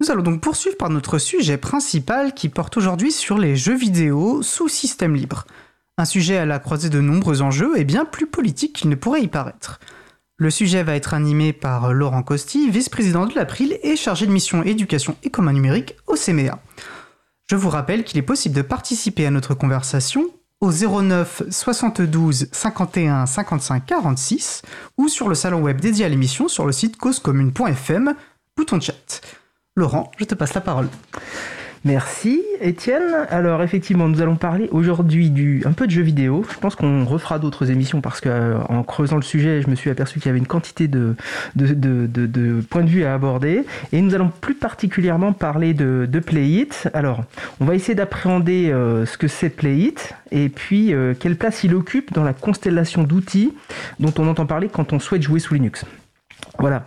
Nous allons donc poursuivre par notre sujet principal qui porte aujourd'hui sur les jeux vidéo sous système libre. Un sujet à la croisée de nombreux enjeux et bien plus politique qu'il ne pourrait y paraître. Le sujet va être animé par Laurent Costi, vice-président de l'April et chargé de mission éducation et commun numérique au CMEA. Je vous rappelle qu'il est possible de participer à notre conversation au 09 72 51 55 46 ou sur le salon web dédié à l'émission sur le site causecommune.fm, bouton chat. Laurent, je te passe la parole. Merci Étienne. Alors effectivement, nous allons parler aujourd'hui du un peu de jeux vidéo. Je pense qu'on refera d'autres émissions parce que euh, creusant le sujet, je me suis aperçu qu'il y avait une quantité de, points de vue à aborder. Et nous allons plus particulièrement parler de, Play It. Alors, on va essayer d'appréhender euh, ce que c'est Play It et puis euh, quelle place il occupe dans la constellation d'outils dont on entend parler quand on souhaite jouer sous Linux. Voilà,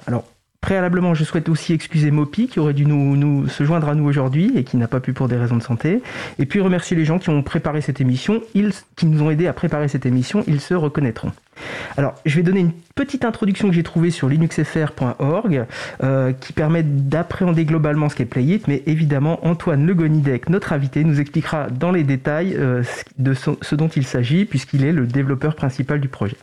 Préalablement, je souhaite aussi excuser Mopi qui aurait dû nous, se joindre à nous aujourd'hui et qui n'a pas pu pour des raisons de santé. Et puis remercier les gens qui ont préparé cette émission, ils, qui nous ont aidés à préparer cette émission, ils se reconnaîtront. Alors, je vais donner une petite introduction que j'ai trouvée sur linuxfr.org euh, qui permet d'appréhender globalement ce qu'est Playit, mais évidemment, Antoine Le Gonidec, notre invité, nous expliquera dans les détails euh, ce dont il s'agit puisqu'il est le développeur principal du projet.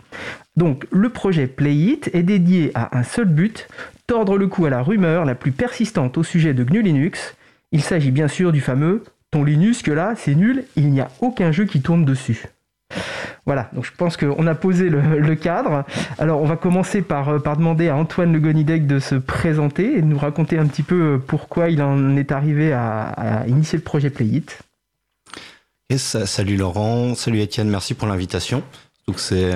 Donc, le projet Playit est dédié à un seul but, tordre le cou à la rumeur la plus persistante au sujet de GNU Linux. Il s'agit bien sûr du fameux ton Linux que là, c'est nul, il n'y a aucun jeu qui tourne dessus. Voilà, donc je pense qu'on a posé le, cadre. Alors on va commencer par, euh, par demander à Antoine Le Gonidec de se présenter et de nous raconter un petit peu euh, pourquoi il en est arrivé à, initier le projet Playit. salut Laurent, salut Étienne, merci pour l'invitation. Donc c'est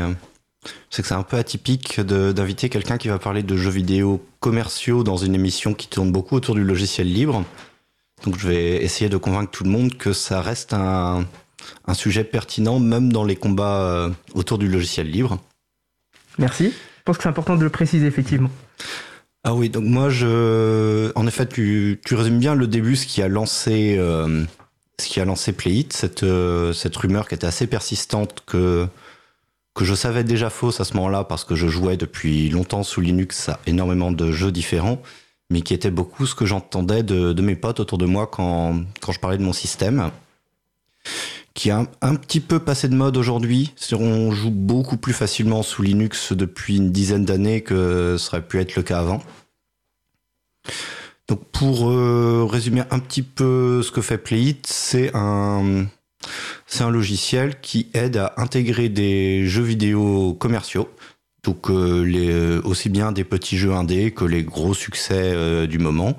que c'est un peu atypique d'inviter quelqu'un qui va parler de jeux vidéo commerciaux dans une émission qui tourne beaucoup autour du logiciel libre. Donc je vais essayer de convaincre tout le monde que ça reste un, sujet pertinent même dans les combats euh, autour du logiciel libre. Merci. Je pense que c'est important de le préciser effectivement. Ah oui, donc moi je, en effet, tu, résumes bien le début, ce qui a lancé, euh, ce qui a lancé Playit, cette euh, cette rumeur qui était assez persistante que que je savais déjà fausse à ce moment-là parce que je jouais depuis longtemps sous Linux à énormément de jeux différents, mais qui était beaucoup ce que j'entendais de, mes potes autour de moi quand, quand je parlais de mon système, qui a un, petit peu passé de mode aujourd'hui. On joue beaucoup plus facilement sous Linux depuis une dizaine d'années que ça aurait pu être le cas avant. Donc pour euh, résumer un petit peu ce que fait Playit, c'est un logiciel qui aide à intégrer des jeux vidéo commerciaux, donc euh, euh, aussi bien des petits jeux indés que les gros succès du moment,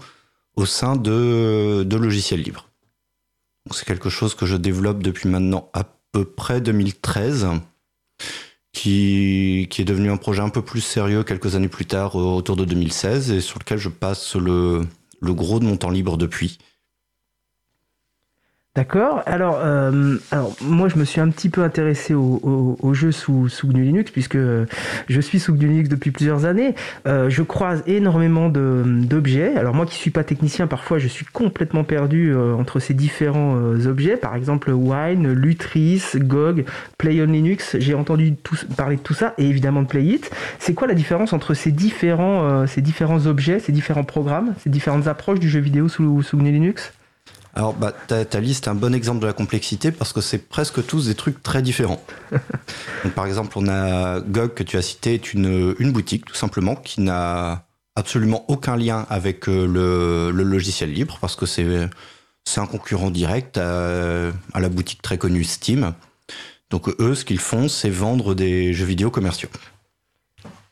au sein de logiciels libres. C'est quelque chose que je développe depuis maintenant à peu près 2013, qui, qui est devenu un projet un peu plus sérieux quelques années plus tard, autour de 2016, et sur lequel je passe le, le gros de mon temps libre depuis. D'accord. Alors, euh, alors, moi, je me suis un petit peu intéressé au, au, jeu sous, sous GNU Linux, puisque je suis sous GNU Linux depuis plusieurs années. Euh, je croise énormément d'objets. Alors, moi qui suis pas technicien, parfois, je suis complètement perdu euh, entre ces différents objets. Par exemple, Wine, Lutris, GOG, Play on Linux. J'ai entendu parler de tout ça, et évidemment de Playit. C'est quoi la différence entre ces différents, ces différents objets, ces différents programmes, ces différentes approches du jeu vidéo sous, sous GNU Linux? Alors, bah, ta, ta, liste est un bon exemple de la complexité parce que c'est presque tous des trucs très différents. Donc, par exemple, on a GOG que tu as cité, est une, une boutique tout simplement qui n'a absolument aucun lien avec euh, le, le, logiciel libre parce que c'est c'est un concurrent direct à, à, la boutique très connue Steam. Donc eux, ce qu'ils font, c'est vendre des jeux vidéo commerciaux.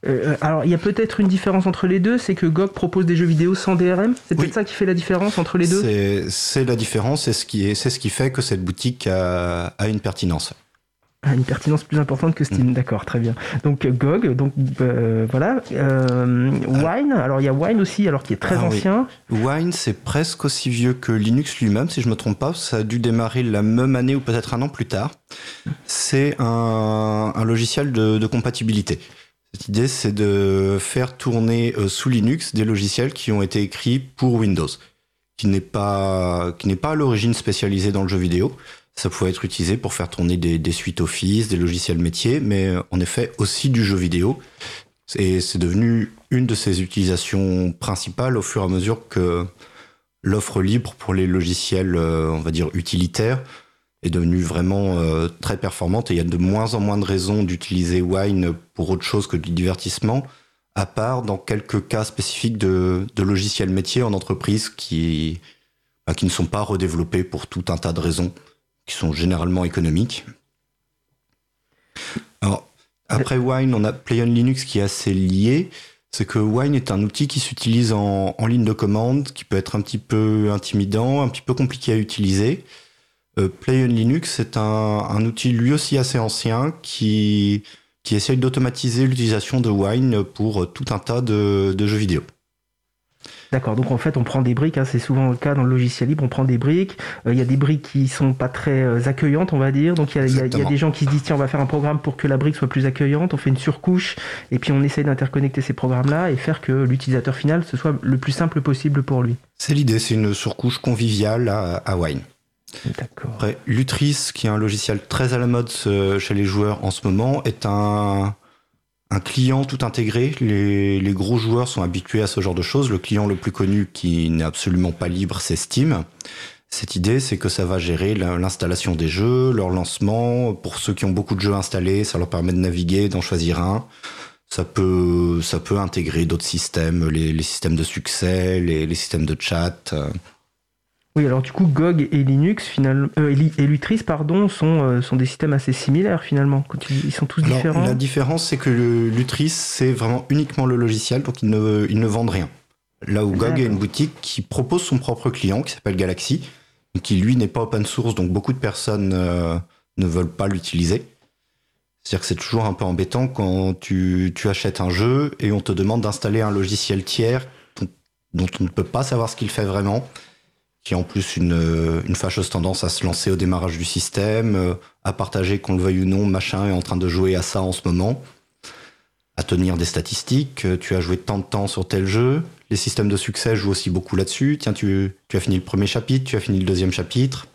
Euh, alors, il y a peut-être une différence entre les deux, c'est que GOG propose des jeux vidéo sans DRM. C'est peut-être ça qui fait la différence entre les deux? C'est la différence, c'est ce qui est, c'est ce qui fait que cette boutique a, a une pertinence. Ah, une pertinence plus importante que Steam, mm. d'accord, très bien. Donc GOG, donc euh, voilà. Euh, Wine, alors il y a Wine aussi, alors qui est très ah ancien. Wine, c'est presque aussi vieux que Linux lui-même, si je me trompe pas. Ça a dû démarrer la même année ou peut-être un an plus tard. C'est un, un logiciel de, de compatibilité. Cette idée, c'est de faire tourner euh, sous Linux des logiciels qui ont été écrits pour Windows, qui n'est pas, à l'origine spécialisé dans le jeu vidéo. Ça pouvait être utilisé pour faire tourner des, des suites Office, des logiciels métiers, mais en effet aussi du jeu vidéo. Et c'est devenu une de ses utilisations principales au fur et à mesure que l'offre libre pour les logiciels, on va dire, utilitaires est devenue vraiment très performante et il y a de moins en moins de raisons d'utiliser Wine pour autre chose que du divertissement, à part dans quelques cas spécifiques de, logiciels métiers en entreprise qui, bah, qui ne sont pas redéveloppés pour tout un tas de raisons qui sont généralement économiques. Alors, après Wine, on a Play on Linux qui est assez lié. C'est que Wine est un outil qui s'utilise en, ligne de commande, qui peut être un petit peu intimidant, un petit peu compliqué à utiliser. Euh, Play on Linux est un, outil lui aussi assez ancien qui, qui essaye d'automatiser l'utilisation de Wine pour tout un tas de jeux vidéo. D'accord, donc en fait on prend des briques, hein, c'est souvent le cas dans le logiciel libre, on prend des briques, euh, il y a des briques qui sont pas très euh, accueillantes on va dire, donc il y, a des gens qui se disent tiens on va faire un programme pour que la brique soit plus accueillante, on fait une surcouche et puis on essaye d'interconnecter ces programmes-là et faire que l'utilisateur final ce soit le plus simple possible pour lui. C'est l'idée, c'est une surcouche conviviale à, Wine. Lutris, qui est un logiciel très à la mode euh, chez les joueurs en ce moment, est un, un client tout intégré. Les, gros joueurs sont habitués à ce genre de choses. Le client le plus connu qui n'est absolument pas libre, c'est Steam. Cette idée, c'est que ça va gérer l'installation des jeux, leur lancement. Pour ceux qui ont beaucoup de jeux installés, ça leur permet de naviguer, d'en choisir un. Ça peut, ça peut intégrer d'autres systèmes, les, systèmes de succès, les systèmes de chat. Oui, alors du coup, GOG et Linux, finalement, euh, et Lutris, pardon, sont, euh, sont des systèmes assez similaires finalement. Ils sont tous différents. La différence, c'est que Lutris, c'est vraiment uniquement le logiciel, donc ils ne, ils ne vendent rien. Là où GOG est une boutique qui propose son propre client, qui s'appelle Galaxy, qui lui n'est pas open source, donc beaucoup de personnes euh, ne veulent pas l'utiliser. C'est-à-dire que c'est toujours un peu embêtant quand tu, tu, achètes un jeu et on te demande d'installer un logiciel tiers dont on ne peut pas savoir ce qu'il fait vraiment qui a en plus une, une fâcheuse tendance à se lancer au démarrage du système, euh, à partager qu'on le veuille ou non, machin est en train de jouer à ça en ce moment, à tenir des statistiques, euh, tu as joué tant de temps sur tel jeu, les systèmes de succès jouent aussi beaucoup là-dessus, tiens tu, tu as fini le premier chapitre, tu as fini le deuxième chapitre,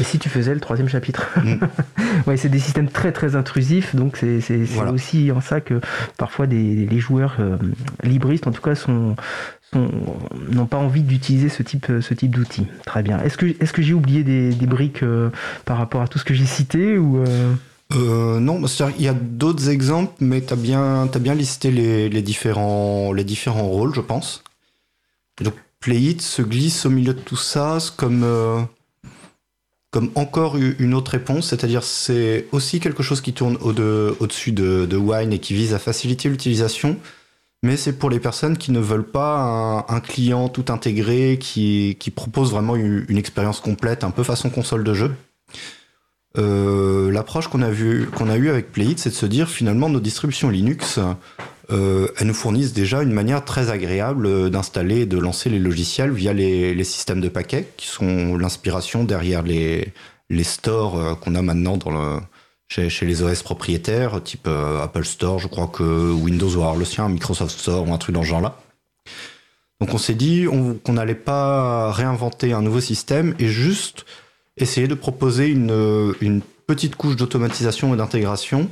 et si tu faisais le troisième chapitre mm. ouais, C'est des systèmes très très intrusifs, donc c'est aussi en ça que parfois des, les joueurs euh, libristes, en tout cas, sont, n'ont pas envie d'utiliser ce type, ce type. Très bien. Est-ce que, est que j'ai oublié des, briques euh, par rapport à tout ce que j'ai cité ou euh... Euh, non, il y a d'autres exemples, mais tu as bien, bien listé les, les, différents, les différents rôles, je pense. donc, Playit se glisse au milieu de tout ça comme, comme encore une autre réponse, c'est-à-dire c'est aussi quelque chose qui tourne au-dessus de, de, Wine et qui vise à faciliter l'utilisation, mais c'est pour les personnes qui ne veulent pas un, client tout intégré qui, propose vraiment une, expérience complète, un peu façon console de jeu. Euh, l'approche qu'on a, a eue avec Playit, c'est de se dire finalement nos distributions Linux, euh, elles nous fournissent déjà une manière très agréable d'installer et de lancer les logiciels via les, systèmes de paquets, qui sont l'inspiration derrière les, les stores euh, qu'on a maintenant dans le, chez, les OS propriétaires, type euh, Apple Store, je crois que Windows avoir le sien, Microsoft Store ou un truc dans ce genre-là. Donc on s'est dit qu'on n'allait pas réinventer un nouveau système et juste essayer de proposer une, une petite couche d'automatisation et d'intégration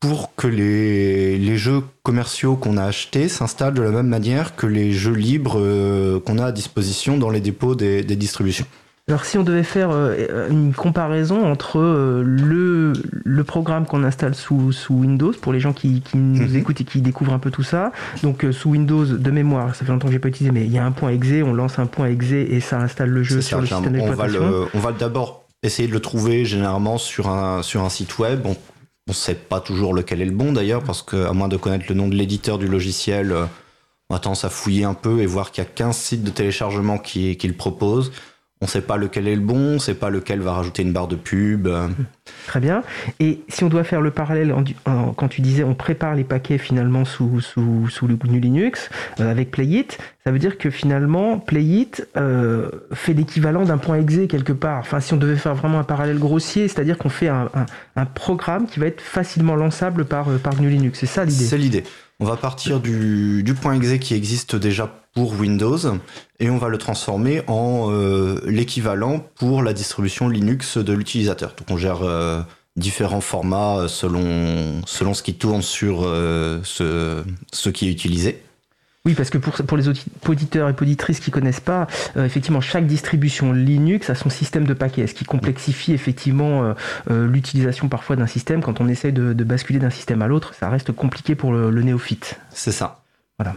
pour que les, jeux commerciaux qu'on a achetés s'installent de la même manière que les jeux libres euh, qu'on a à disposition dans les dépôts des distributions. Alors si on devait faire euh, une comparaison entre euh, le, le programme qu'on installe sous, sous Windows, pour les gens qui, qui nous mhm. écoutent et qui découvrent un peu tout ça, donc euh, sous Windows de mémoire, ça fait longtemps que j'ai pas utilisé, mais il y a un point exe, on lance un point exe et ça installe le jeu sur le système d'exploitation. On va d'abord essayer de le trouver généralement sur un, sur un site web. On ne sait pas toujours lequel est le bon d'ailleurs, parce qu'à moins de connaître le nom de l'éditeur du logiciel, on a tendance à fouiller un peu et voir qu'il y a 15 sites de téléchargement qui, qui le proposent on ne sait pas lequel est le bon, on ne sait pas lequel va rajouter une barre de pub. Très bien. Et si on doit faire le parallèle, quand tu disais on prépare les paquets finalement sous, sous, sous le GNU Linux euh, avec Playit, ça veut dire que finalement Playit euh, fait l'équivalent d'un point exe quelque part. Enfin, si on devait faire vraiment un parallèle grossier, c'est-à-dire qu'on fait un, programme qui va être facilement lançable par, euh, par GNU Linux. C'est ça l'idée? C'est l'idée. On va partir du, du point exe qui existe déjà pour Windows et on va le transformer en euh, l'équivalent pour la distribution Linux de l'utilisateur. Donc on gère euh, différents formats selon, selon ce qui tourne sur euh, ce, ce qui est utilisé. Oui, parce que pour, pour les auditeurs et auditrices qui connaissent pas, euh, effectivement, chaque distribution Linux a son système de paquets, ce qui complexifie effectivement euh, euh, l'utilisation parfois d'un système. Quand on essaye de, basculer d'un système à l'autre, ça reste compliqué pour le, néophyte. C'est ça. Voilà.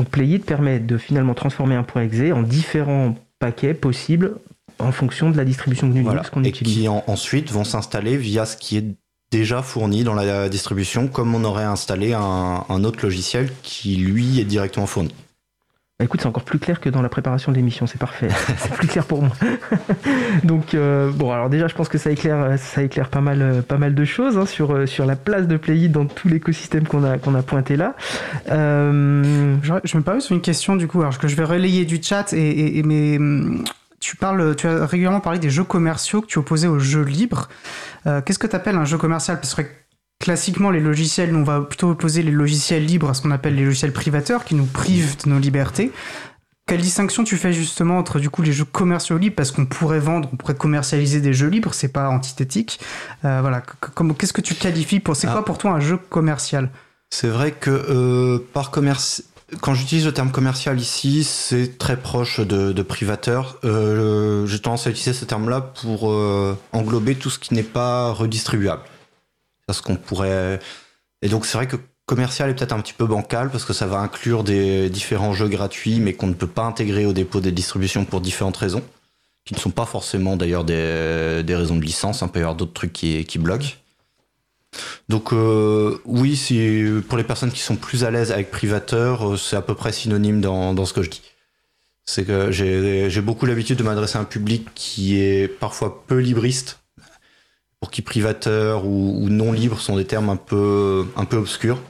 Donc Playit permet de finalement transformer un .exe en différents paquets possibles en fonction de la distribution de Linux qu'on utilise. Et qui ensuite vont s'installer via ce qui est déjà fourni dans la distribution, comme on aurait installé un, autre logiciel qui, lui, est directement fourni. Bah, écoute, c'est encore plus clair que dans la préparation de l'émission, c'est parfait. c'est plus clair pour moi. Donc, euh, bon, alors déjà, je pense que ça éclaire, ça éclaire pas, mal, pas mal de choses hein, sur, euh, sur la place de Playit dans tout l'écosystème qu'on a, qu'on a pointé là. Euh... Je, je, me permets sur une question, du coup, alors que je vais relayer du chat, et, et, mais tu, parles, tu as régulièrement parlé des jeux commerciaux que tu opposais aux jeux libres. Euh, qu'est-ce que tu appelles un jeu commercial? Parce que classiquement, les logiciels, on va plutôt opposer les logiciels libres à ce qu'on appelle les logiciels privateurs qui nous privent de nos libertés. Quelle distinction tu fais justement entre du coup les jeux commerciaux libres? Parce qu'on pourrait vendre, on pourrait commercialiser des jeux libres, c'est pas antithétique. Euh, voilà, qu'est-ce que tu qualifies pour C'est quoi ah. pour toi un jeu commercial? C'est vrai que euh, par commerce, quand j'utilise le terme commercial ici, c'est très proche de, privateur. Euh, J'ai tendance à utiliser ce terme-là pour englober tout ce qui n'est pas redistribuable. Parce qu'on pourrait. Et donc c'est vrai que commercial est peut-être un petit peu bancal parce que ça va inclure des différents jeux gratuits, mais qu'on ne peut pas intégrer au dépôt des distributions pour différentes raisons, qui ne sont pas forcément d'ailleurs des, raisons de licence. Un peut y avoir d'autres trucs qui, qui bloquent. Donc euh, oui, si, pour les personnes qui sont plus à l'aise avec privateur, euh, c'est à peu près synonyme dans, ce que je dis. C'est que j'ai beaucoup l'habitude de m'adresser à un public qui est parfois peu libriste, pour qui privateur ou, non libre sont des termes un peu, un peu obscurs.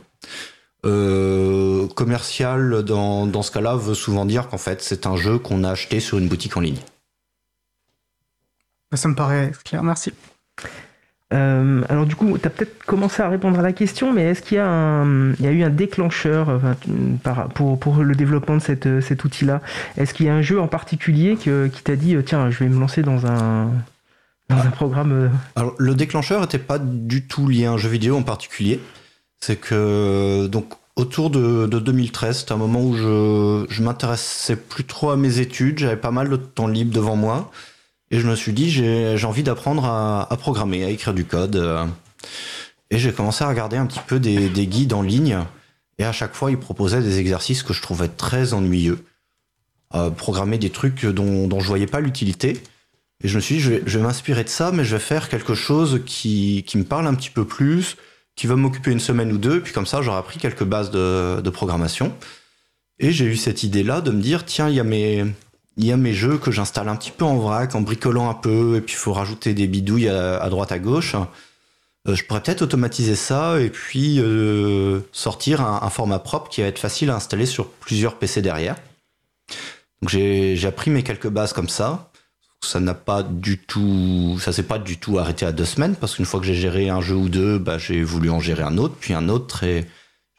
Euh, commercial, dans, dans ce cas-là, veut souvent dire qu'en fait, c'est un jeu qu'on a acheté sur une boutique en ligne. Ça me paraît clair, merci. Euh, alors du coup, tu as peut-être commencé à répondre à la question, mais est-ce qu'il y, a eu un déclencheur pour, le développement de cet outil-là? Est-ce qu'il y a un jeu en particulier qui t'a dit, tiens, je vais me lancer dans un, programme euh Alors le déclencheur n'était pas du tout lié à un jeu vidéo en particulier. C'est que donc autour de, 2013, c'était un moment où je, je m'intéressais plus trop à mes études, j'avais pas mal de temps libre devant moi. Et je me suis dit, j'ai envie d'apprendre à, programmer, à écrire du code. Et j'ai commencé à regarder un petit peu des, guides en ligne. Et à chaque fois, ils proposaient des exercices que je trouvais très ennuyeux. Euh, programmer des trucs dont, dont je voyais pas l'utilité. Et je me suis dit, je vais, m'inspirer de ça, mais je vais faire quelque chose qui, qui me parle un petit peu plus, qui va m'occuper une semaine ou deux, puis comme ça, j'aurai appris quelques bases de, de programmation. Et j'ai eu cette idée-là de me dire, tiens, il y a mes, il y a mes jeux que j'installe un petit peu en vrac, en bricolant un peu, et puis il faut rajouter des bidouilles à, droite à gauche. Euh, je pourrais peut-être automatiser ça et puis euh, sortir un, format propre qui va être facile à installer sur plusieurs PC derrière. Donc j'ai appris mes quelques bases comme ça. Ça n'a pas du tout, ça s'est pas du tout arrêté à deux semaines parce qu'une fois que j'ai géré un jeu ou deux, bah, j'ai voulu en gérer un autre, puis un autre et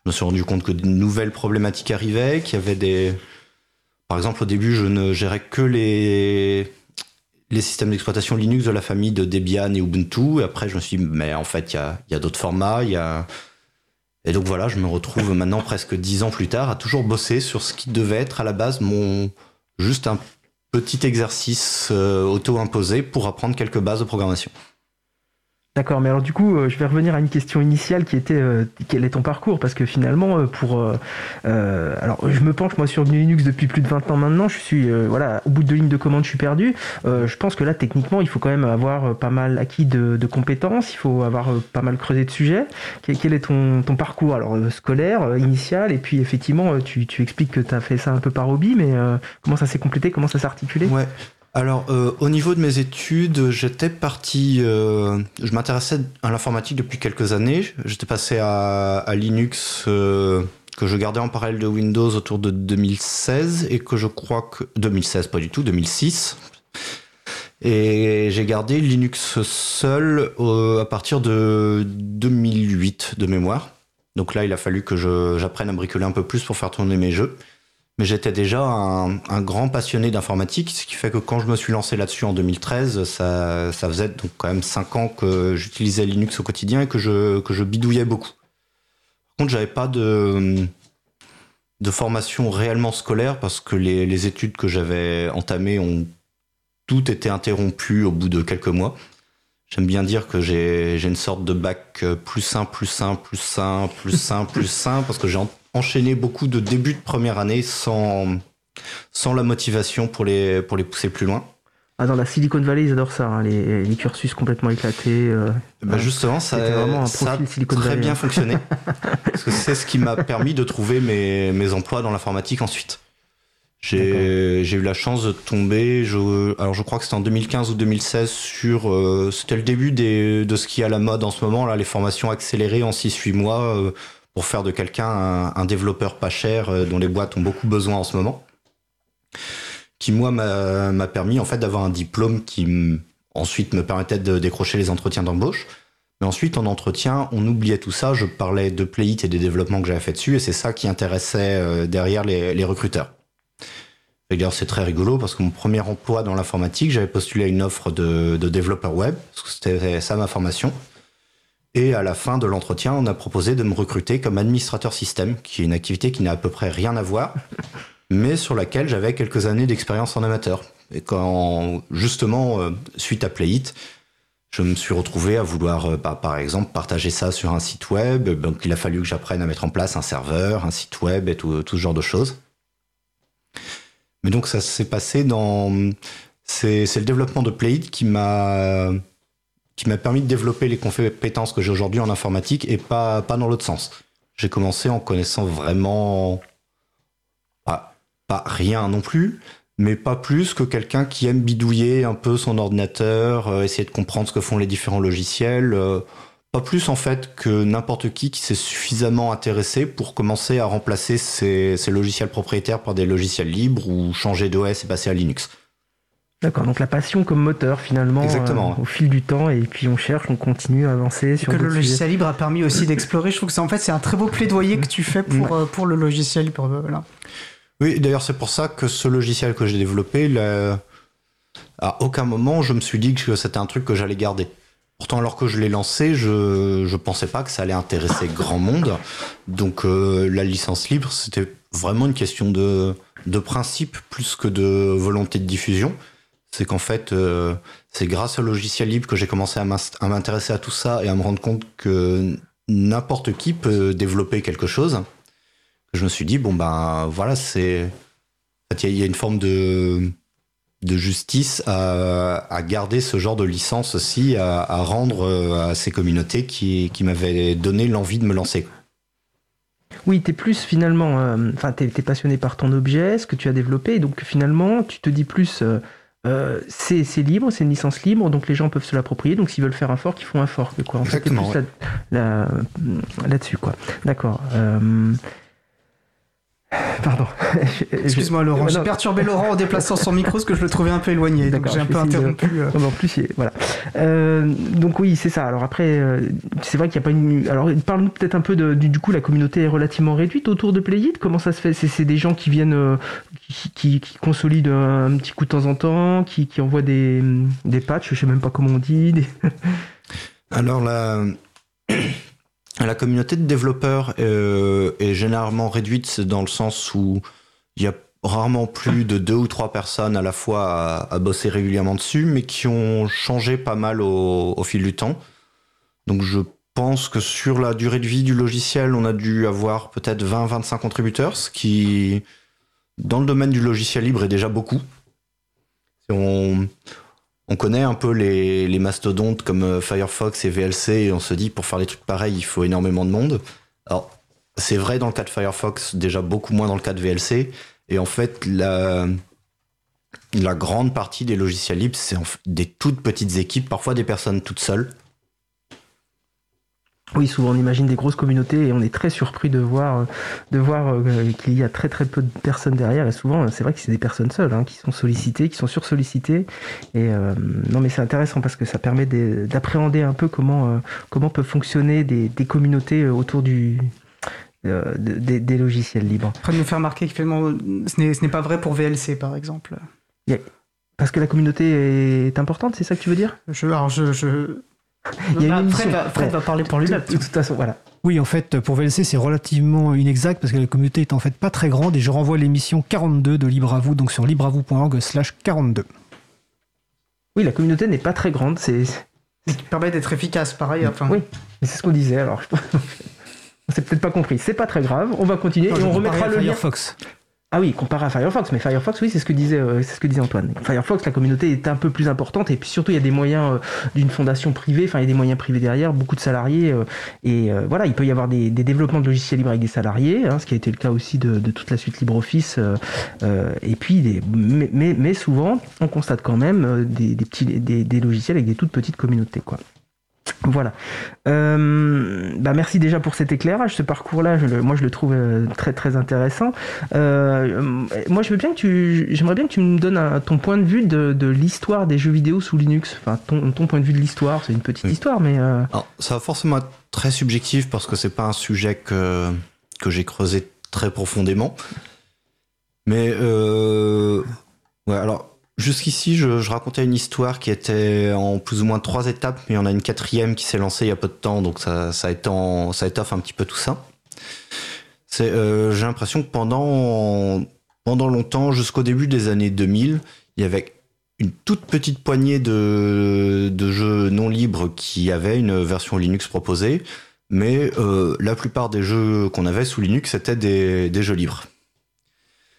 je me suis rendu compte que de nouvelles problématiques arrivaient, qu'il y avait des, par exemple, au début, je ne gérais que les, les systèmes d'exploitation Linux de la famille de Debian et Ubuntu. Et après, je me suis dit, mais en fait, il y a, d'autres formats. Y a... Et donc voilà, je me retrouve maintenant presque dix ans plus tard à toujours bosser sur ce qui devait être à la base mon juste un petit exercice euh, auto-imposé pour apprendre quelques bases de programmation. D'accord, mais alors du coup, euh, je vais revenir à une question initiale qui était euh, quel est ton parcours? Parce que finalement, euh, pour alors je me penche moi sur Linux depuis plus de 20 ans maintenant. Je suis voilà au bout de ligne de commande, je suis perdu. je pense que là, techniquement, il faut quand même avoir pas mal acquis de, compétences. Il faut avoir pas mal creusé de sujets. Quel, est ton, ton parcours? Alors scolaire initial Et puis effectivement, tu, tu expliques que tu as fait ça un peu par hobby, mais comment ça s'est complété? Comment ça s'est articulé? Ouais. Alors, euh, au niveau de mes études, j'étais parti. Euh, je m'intéressais à l'informatique depuis quelques années. J'étais passé à, Linux, euh, que je gardais en parallèle de Windows autour de 2016, et que je crois que. 2016, pas du tout, 2006. Et j'ai gardé Linux seul à partir de 2008 de mémoire. Donc là, il a fallu que j'apprenne à bricoler un peu plus pour faire tourner mes jeux mais j'étais déjà un, grand passionné d'informatique, ce qui fait que quand je me suis lancé là-dessus en 2013, ça, faisait donc quand même 5 ans que j'utilisais Linux au quotidien et que je, bidouillais beaucoup. Par contre, j'avais pas de formation réellement scolaire parce que les, études que j'avais entamées ont toutes été interrompues au bout de quelques mois. J'aime bien dire que j'ai une sorte de bac plus sain, plus sain, plus sain, plus sain, plus sain, parce que j'ai enchaîné beaucoup de débuts de première année sans, sans la motivation pour les, pour les pousser plus loin. Ah, dans la Silicon Valley, ils adorent ça, hein, les, les, cursus complètement éclatés. Euh, bah justement, ça, vraiment un ça a très bien hein. fonctionné. parce que c'est ce qui m'a permis de trouver mes, mes emplois dans l'informatique ensuite. J'ai eu la chance de tomber, je, alors je crois que c'était en 2015 ou 2016, sur. Euh, c'était le début des, de ce qui est à la mode en ce moment, là, les formations accélérées en 6-8 mois euh, pour faire de quelqu'un un, développeur pas cher dont les boîtes ont beaucoup besoin en ce moment qui moi m'a permis en fait d'avoir un diplôme qui ensuite me permettait de décrocher les entretiens d'embauche. Mais ensuite, en entretien, on oubliait tout ça. Je parlais de Playit et des développements que j'avais fait dessus, et c'est ça qui intéressait euh, derrière les, recruteurs. D'ailleurs, c'est très rigolo parce que mon premier emploi dans l'informatique, j'avais postulé à une offre de développeur web, parce que c'était ça ma formation. Et à la fin de l'entretien, on a proposé de me recruter comme administrateur système, qui est une activité qui n'a à peu près rien à voir mais sur laquelle j'avais quelques années d'expérience en amateur. Et quand, justement, euh, suite à Playit, je me suis retrouvé à vouloir, euh, bah, par exemple, partager ça sur un site web. Donc, il a fallu que j'apprenne à mettre en place un serveur, un site web et tout, tout ce genre de choses. Mais donc, ça s'est passé dans. C'est le développement de Playit qui m'a qui m'a permis de développer les compétences que j'ai aujourd'hui en informatique et pas, pas dans l'autre sens. J'ai commencé en connaissant vraiment rien non plus, mais pas plus que quelqu'un qui aime bidouiller un peu son ordinateur, euh, essayer de comprendre ce que font les différents logiciels. Euh, pas plus en fait que n'importe qui qui s'est suffisamment intéressé pour commencer à remplacer ses, logiciels propriétaires par des logiciels libres ou changer d'OS et passer à Linux. D'accord, donc la passion comme moteur finalement Exactement. Euh, au fil du temps et puis on cherche, on continue à avancer sur que le logiciel libre a permis aussi d'explorer. Je trouve que c'est en fait c'est un très beau plaidoyer que tu fais pour, pour le logiciel libre. Voilà. Oui, d'ailleurs, c'est pour ça que ce logiciel que j'ai développé, à aucun moment je me suis dit que c'était un truc que j'allais garder. Pourtant, alors que je l'ai lancé, je ne pensais pas que ça allait intéresser grand monde. Donc, euh, la licence libre, c'était vraiment une question de, de principe plus que de volonté de diffusion. C'est qu'en fait, euh, c'est grâce au logiciel libre que j'ai commencé à m'intéresser à tout ça et à me rendre compte que n'importe qui peut développer quelque chose je me suis dit, bon, ben voilà, c'est. Il y, a une forme de, justice à, garder ce genre de licence aussi, à, rendre euh, à ces communautés qui, m'avaient donné l'envie de me lancer. Oui, tu es plus finalement. Euh, enfin, tu es, passionné par ton objet, ce que tu as développé, donc finalement, tu te dis plus. Euh, c'est libre, c'est une licence libre, donc les gens peuvent se l'approprier. Donc s'ils veulent faire un fork, ils font un fork. Quoi. En Exactement. Fait, là-dessus, quoi. D'accord. Pardon. Excuse-moi Laurent, j'ai perturbé Laurent en déplaçant son micro parce que je le trouvais un peu éloigné, donc j'ai un peu interrompu. Euh. en plus, voilà. Euh, donc oui, c'est ça. Alors après, euh, c'est vrai qu'il n'y a pas une. Alors parle-nous peut-être un peu de, du, coup, la communauté est relativement réduite autour de Playit. Comment ça se fait? C'est des gens qui viennent, qui, qui, consolident un petit coup de temps en temps, qui, qui envoient des, des patchs, je sais même pas comment on dit. Alors là. La communauté de développeurs euh, est généralement réduite dans le sens où il y a rarement plus de deux ou trois personnes à la fois à, bosser régulièrement dessus, mais qui ont changé pas mal au, fil du temps. Donc je pense que sur la durée de vie du logiciel, on a dû avoir peut-être 20-25 contributeurs, ce qui, dans le domaine du logiciel libre, est déjà beaucoup. On connaît un peu les, mastodontes comme euh, Firefox et VLC et on se dit pour faire des trucs pareils, il faut énormément de monde. Alors, c'est vrai dans le cas de Firefox, déjà beaucoup moins dans le cas de VLC. Et en fait, la, la grande partie des logiciels libres, c'est des toutes petites équipes, parfois des personnes toutes seules. Oui, souvent on imagine des grosses communautés et on est très surpris de voir, de voir euh, qu'il y a très très peu de personnes derrière. Et souvent, c'est vrai que c'est des personnes seules hein, qui sont sollicitées, qui sont sursollicitées. Et euh, non, mais c'est intéressant parce que ça permet d'appréhender un peu comment, euh, comment peuvent fonctionner des, des communautés autour du, des, des, logiciels libres. Après, de nous faire remarquer que finalement, ce n'est pas vrai pour VLC par exemple. Parce que la communauté est importante, c'est ça que tu veux dire? Je, Alors, je, je... Fred, va, parler pour lui-même. De, toute façon, voilà. Oui, en fait, pour VLC, c'est relativement inexact parce que la communauté est en fait pas très grande et je renvoie l'émission 42 de Libre à vous, donc sur libreavou.org slash 42. Oui, la communauté n'est pas très grande, c'est... Ce qui permet d'être efficace, pareil. Enfin... Oui, mais c'est ce qu'on disait, alors... on s'est peut-être pas compris, c'est pas très grave, on va continuer et on remettra le lien... Firefox. Ah oui, comparé à Firefox, mais Firefox, oui, c'est ce que disait, euh, c'est ce que disait Antoine. Firefox, la communauté est un peu plus importante et puis surtout il y a des moyens euh, d'une fondation privée, enfin il y a des moyens privés derrière, beaucoup de salariés euh, et voilà, il peut y avoir des, développements de logiciels libres avec des salariés, hein, ce qui a été le cas aussi de, toute la suite LibreOffice. et puis, mais, souvent, on constate quand même des, petits, des logiciels avec des toutes petites communautés, quoi. Voilà. Euh, bah merci déjà pour cet éclairage. Ce parcours-là, moi, je le trouve euh, très très intéressant. Euh, moi, je veux bien que tu, j'aimerais bien que tu me donnes ton point de vue de, l'histoire des jeux vidéo sous Linux. Enfin, ton, point de vue de l'histoire. C'est une petite histoire, mais. ça va forcément être très subjectif parce que c'est pas un sujet que que j'ai creusé très profondément. Mais ouais, alors Jusqu'ici, je, racontais une histoire qui était en plus ou moins trois étapes, mais on a une quatrième qui s'est lancée il y a peu de temps, donc ça, étoffe un petit peu tout ça. Euh, j'ai l'impression que pendant, pendant longtemps, jusqu'au début des années 2000, il y avait une toute petite poignée de, jeux non libres qui avaient une version Linux proposée, mais euh, la plupart des jeux qu'on avait sous Linux étaient des jeux libres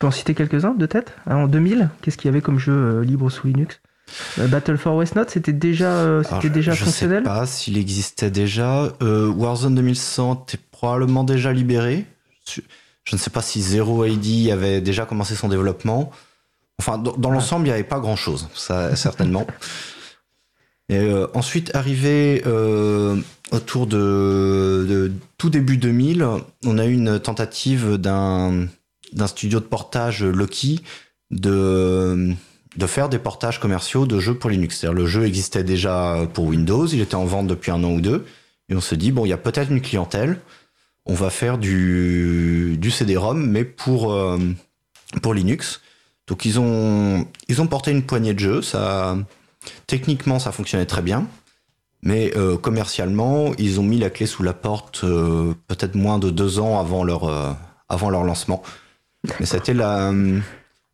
peux en citer quelques-uns de tête hein, En 2000, qu'est-ce qu'il y avait comme jeu euh, libre sous Linux? Euh, Battle for Westnode, c'était déjà, euh, c'était déjà fonctionnel Je sais pas s'il existait déjà. Warzone 2100 était probablement déjà libéré. Je ne sais pas si Zero ID avait déjà commencé son développement. Enfin, dans, ah. l'ensemble, il n'y avait pas grand-chose, ça certainement. Et ensuite, arrivé autour de, de, tout début 2000, on a eu une tentative d'un d'un studio de portage Loki de, de faire des portages commerciaux de jeux pour Linux. C'est-à-dire le jeu existait déjà pour Windows, il était en vente depuis un an ou deux, et on se dit, bon, il y a peut-être une clientèle, on va faire du, du CD-ROM, mais pour, euh, pour Linux. Donc ils ont, ils ont porté une poignée de jeux, ça, techniquement ça fonctionnait très bien, mais euh, commercialement, ils ont mis la clé sous la porte euh, peut-être moins de deux ans avant leur, avant leur lancement. Mais c'était la, euh,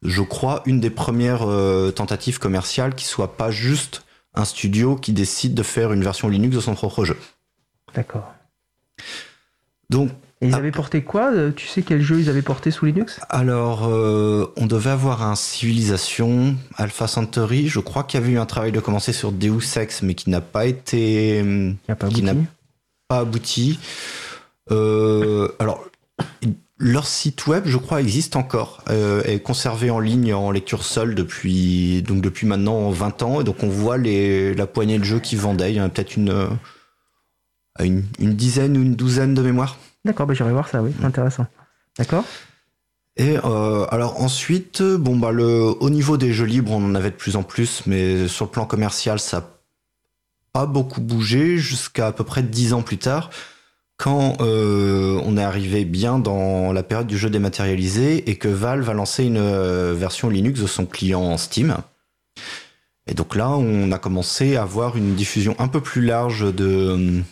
je crois, une des premières euh, tentatives commerciales qui soit pas juste un studio qui décide de faire une version Linux de son propre jeu. D'accord. Donc. ils ah. avaient porté quoi euh, Tu sais quel jeu ils avaient porté sous Linux? Alors, on devait avoir un Civilization, Alpha Centauri. Je crois qu'il y avait eu un travail de commencer sur Deus Ex, mais qui n'a pas été. Qui n'a pas abouti. pas abouti. alors, leur site web, je crois, existe encore, euh, est conservé en ligne en lecture seule depuis donc depuis maintenant 20 ans, et donc on voit les, la poignée de jeux qu'ils vendaient. Il y en a peut-être une, euh, une, une dizaine ou une douzaine de mémoires. D'accord, bah j'irai voir ça, oui, intéressant. D'accord. Et euh, alors ensuite, bon bah le, au niveau des jeux libres, on en avait de plus en plus, mais sur le plan commercial, ça n'a pas beaucoup bougé jusqu'à à peu près 10 ans plus tard quand euh, on est arrivé bien dans la période du jeu dématérialisé et que Valve a lancé une euh, version Linux de son client Steam. Et donc là, on a commencé à avoir une diffusion un peu plus large de,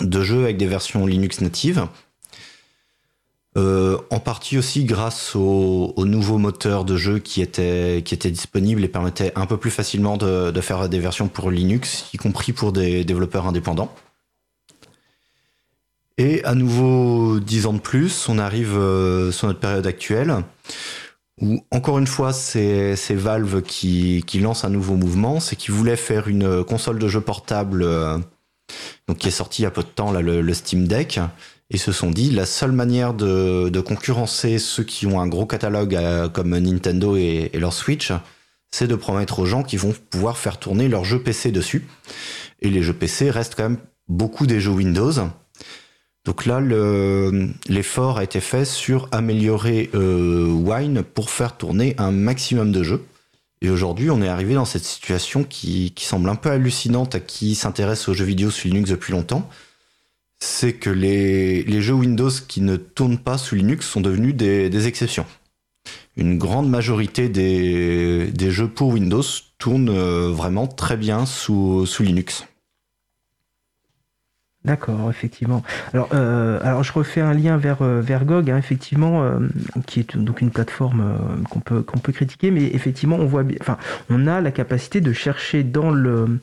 de jeux avec des versions Linux natives. Euh, en partie aussi grâce aux au nouveaux moteurs de jeu qui étaient, qui disponibles et permettaient un peu plus facilement de faire des versions pour Linux, y compris pour des développeurs indépendants. Et à nouveau, dix ans de plus, on arrive euh, sur notre période actuelle, où encore une fois, c'est Valve qui, qui lance un nouveau mouvement, c'est qu'ils voulaient faire une console de jeu portable, euh, donc qui est sortie il y a peu de temps, là, le, Steam Deck, et se sont dit, la seule manière de, de concurrencer ceux qui ont un gros catalogue euh, comme Nintendo et, et leur Switch, c'est de promettre aux gens qui vont pouvoir faire tourner leurs jeux PC dessus. Et les jeux PC restent quand même beaucoup des jeux Windows. Donc là, l'effort a été fait sur améliorer euh, Wine pour faire tourner un maximum de jeux. Et aujourd'hui, on est arrivé dans cette situation qui, semble un peu hallucinante à qui s'intéresse aux jeux vidéo sous Linux depuis longtemps. C'est que les, jeux Windows qui ne tournent pas sous Linux sont devenus des, exceptions. Une grande majorité des, jeux pour Windows tournent euh, vraiment très bien sous Linux. D'accord, effectivement. Alors, euh, alors je refais un lien vers, euh, vers GOG, hein, effectivement, euh, qui est donc une plateforme euh, qu'on peut, qu'on peut critiquer, mais effectivement, on voit bien, enfin, on a la capacité de chercher dans le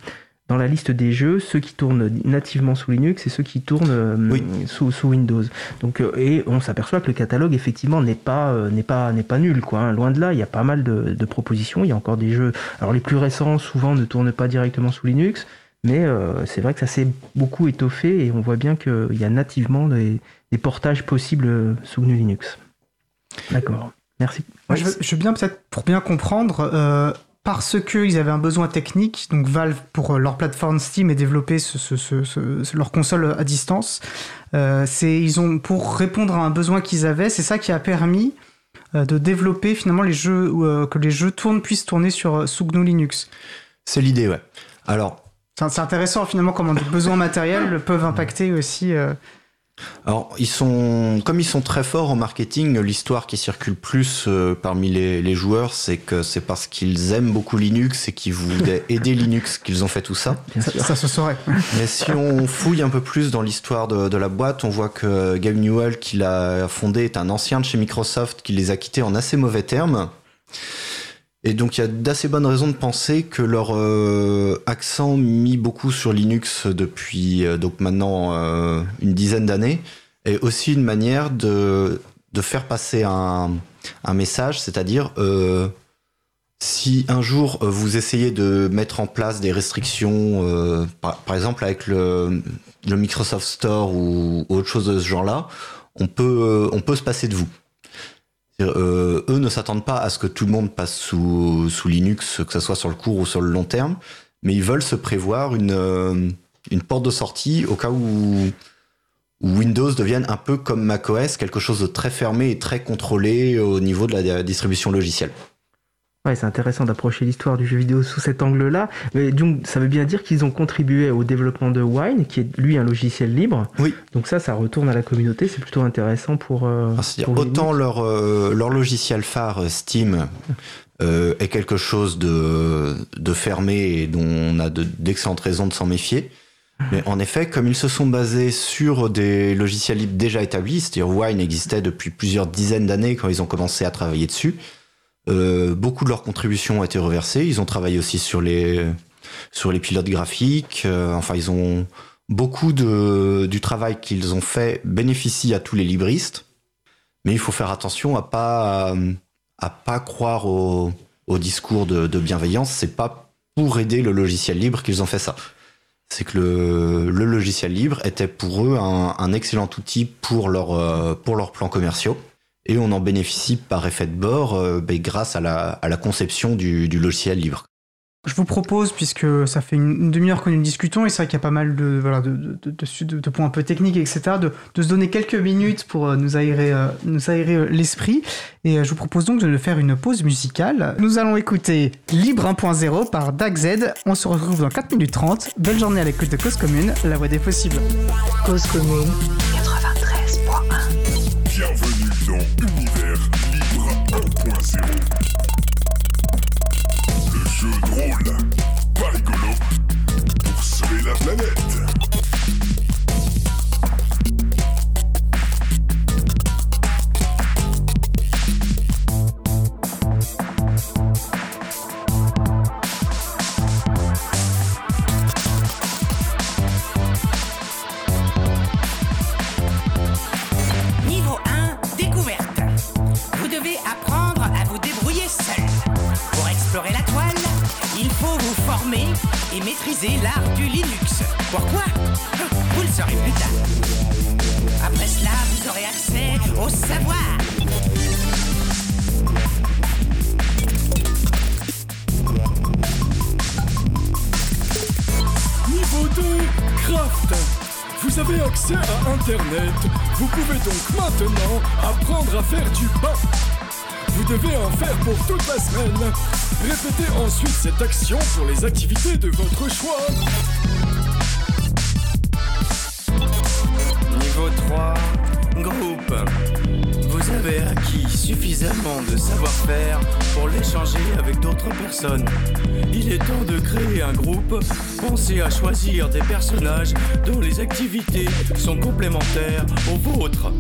dans la liste des jeux ceux qui tournent nativement sous Linux et ceux qui tournent euh, Oui. sous, sous Windows. Donc, euh, et on s'aperçoit que le catalogue effectivement n'est pas euh, n'est pas n'est pas nul quoi. hein. Loin de là, il y a pas mal de, de propositions. Il y a encore des jeux. Alors les plus récents souvent ne tournent pas directement sous Linux. Mais euh, c'est vrai que ça s'est beaucoup étoffé et on voit bien qu'il y a nativement des, des portages possibles euh, sous GNU Linux. D'accord. Merci. Moi, je, veux, je veux bien peut-être pour bien comprendre, euh, parce qu'ils avaient un besoin technique, donc Valve pour euh, leur plateforme Steam et développer ce, ce- ce- ce- ce- leur console à distance, euh, c'est ils ont pour répondre à un besoin qu'ils avaient, c'est ça qui a permis euh, de développer finalement les jeux euh, que les jeux tournent puissent tourner sur sous GNU Linux. C'est l'idée, ouais. Alors, C'est intéressant finalement comment des besoins matériels peuvent impacter aussi. euh, Alors, ils sont, comme ils sont très forts en marketing, l'histoire qui circule plus euh, parmi les, les joueurs, c'est que c'est parce qu'ils aiment beaucoup Linux et qu'ils voulaient aider Linux qu'ils ont fait tout ça. Ça, se saurait. Mais si on fouille un peu plus dans l'histoire de, de la boîte, on voit que Gabe Newell, qui l'a fondé, est un ancien de chez Microsoft qui les a quittés en assez mauvais termes. Et donc il y a d'assez bonnes raisons de penser que leur euh, accent mis beaucoup sur Linux depuis euh, donc maintenant euh, une dizaine d'années est aussi une manière de, de faire passer un, un message, c'est-à-dire si un jour vous essayez de mettre en place des restrictions, par, exemple avec le, le Microsoft Store ou autre chose de ce genre-là, on peut, on peut se passer de vous. Euh, eux ne s'attendent pas à ce que tout le monde passe sous, sous Linux, que ce soit sur le court ou sur le long terme, mais ils veulent se prévoir une, euh, porte de sortie au cas où Windows devienne un peu comme macOS, quelque chose de très fermé et très contrôlé au niveau de la distribution logicielle. Ouais, c'est intéressant d'approcher l'histoire du jeu vidéo sous cet angle-là. Mais donc, ça veut bien dire qu'ils ont contribué au développement de Wine, qui est lui un logiciel libre. Oui. Donc ça, ça retourne à la communauté. C'est plutôt intéressant pour. euh, Ah, c'est-à-dire, pour autant leur, euh, leur logiciel phare euh, Steam euh, est quelque chose de, de fermé et dont on a de- d'excellentes raisons de s'en méfier. Mais en effet, comme ils se sont basés sur des logiciels libres déjà établis, c'est-à-dire Wine existait depuis plusieurs dizaines d'années quand ils ont commencé à travailler dessus, euh, beaucoup de leurs contributions ont été reversées. Ils ont travaillé aussi sur les, sur les pilotes graphiques. euh, enfin, ils ont beaucoup de, du travail qu'ils ont fait bénéficie à tous les libristes. Mais il faut faire attention à pas à pas croire au, au discours de, de bienveillance. C'est pas pour aider le logiciel libre qu'ils ont fait ça. C'est que le, le logiciel libre était pour eux un, un excellent outil pour euh, pour leurs plans commerciaux. Et on en bénéficie par effet de bord euh, ben, grâce à la, à la conception du, du logiciel libre. Je vous propose, puisque ça fait une, une demi-heure que nous discutons, et c'est vrai qu'il y a pas mal de, voilà, de, de, de- de- de points un peu techniques, etc., de, de se donner quelques minutes pour euh, nous aérer, euh, nous aérer euh, l'esprit. Et je vous propose donc de faire une pause musicale. Nous allons écouter Libre 1.0 par DAGZ. On se retrouve dans 4 minutes 30. Belle journée à l'écoute de Cause Commune, la voix des possibles. Cause commune l'art du Linux. Pourquoi Vous le saurez plus tard. Après cela, vous aurez accès au savoir. Niveau 2, Craft. Vous avez accès à Internet. Vous pouvez donc maintenant apprendre à faire du pain. Vous devez en faire pour toute la semaine. Répétez ensuite cette action pour les activités de votre choix. Niveau 3, groupe. Vous avez acquis suffisamment de savoir-faire pour l'échanger avec d'autres personnes. Il est temps de créer un groupe. Pensez à choisir des personnages dont les activités sont complémentaires aux vôtres.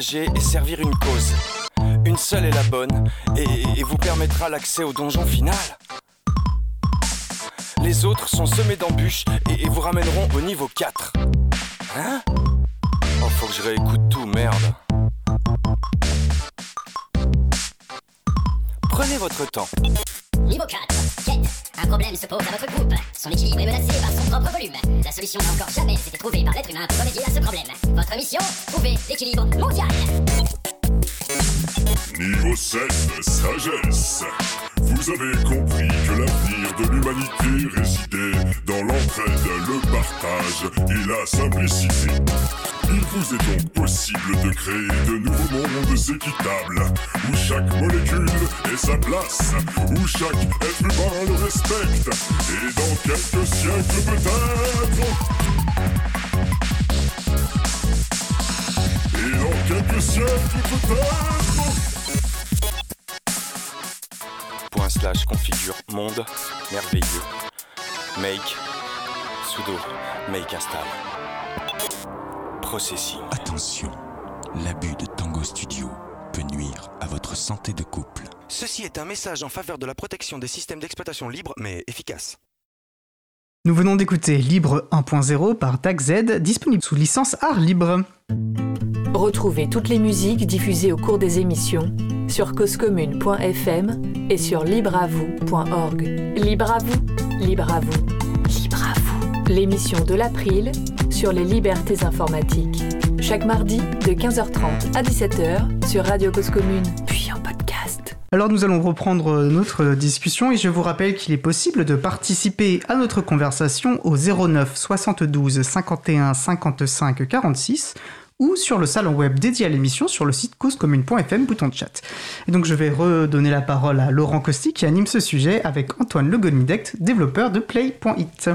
Et servir une cause. Une seule est la bonne et, et vous permettra l'accès au donjon final. Les autres sont semés d'embûches et, et vous ramèneront au niveau 4. Hein? Oh, faut que je réécoute tout, merde. Prenez votre temps. Niveau 4. Problème se pose à votre groupe. Son équilibre est menacé par son propre volume. La solution n'a encore jamais été trouvée par l'être humain pour remédier à ce problème. Votre mission Trouver l'équilibre mondial. Niveau 7, sagesse. Vous avez compris que de l'humanité résidait dans l'entraide, le partage et la simplicité. Il vous est donc possible de créer de nouveaux mondes équitables, où chaque molécule ait sa place, où chaque être humain le respecte, et dans quelques siècles peut-être. Et dans quelques siècles peut-être. Slash configure monde merveilleux. Make sudo make install. Processing. Attention, l'abus de Tango Studio peut nuire à votre santé de couple. Ceci est un message en faveur de la protection des systèmes d'exploitation libres mais efficaces. Nous venons d'écouter Libre 1.0 par DAC-Z, disponible sous licence art libre. Retrouvez toutes les musiques diffusées au cours des émissions sur causecommune.fm et sur libreavoue.org. Libre à vous, libre à vous, libre à vous. L'émission de l'April sur les libertés informatiques. Chaque mardi de 15h30 à 17h sur Radio Cause Commune, puis en podcast. Alors nous allons reprendre notre discussion et je vous rappelle qu'il est possible de participer à notre conversation au 09 72 51 55 46 ou sur le salon web dédié à l'émission sur le site causecommune.fm, bouton de chat. Et donc je vais redonner la parole à Laurent Costi qui anime ce sujet avec Antoine Legonidect, développeur de Play.it.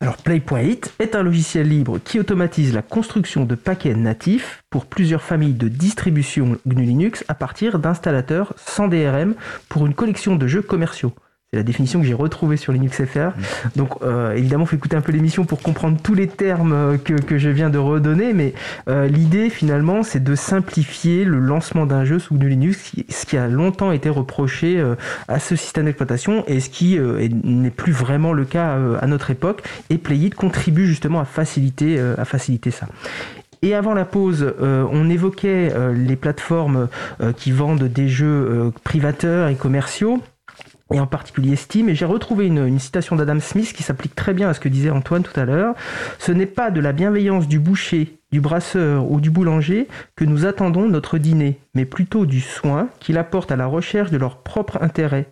Alors Play.it est un logiciel libre qui automatise la construction de paquets natifs pour plusieurs familles de distribution GNU Linux à partir d'installateurs sans DRM pour une collection de jeux commerciaux. C'est la définition que j'ai retrouvée sur Linux FR. Donc euh, évidemment, il faut écouter un peu l'émission pour comprendre tous les termes euh, que, que je viens de redonner, mais euh, l'idée finalement, c'est de simplifier le lancement d'un jeu sous Linux, ce qui a longtemps été reproché euh, à ce système d'exploitation et ce qui est- n'est plus vraiment le cas à notre époque. Et Playit contribue justement à faciliter, à faciliter ça. Et avant la pause, euh, on évoquait euh, les plateformes euh, qui vendent des jeux euh, privateurs et commerciaux et en particulier Steam, et j'ai retrouvé une, une citation d'Adam Smith qui s'applique très bien à ce que disait Antoine tout à l'heure. Ce n'est pas de la bienveillance du boucher, du brasseur ou du boulanger que nous attendons notre dîner, mais plutôt du soin qu'il apporte à la recherche de leur propre intérêt.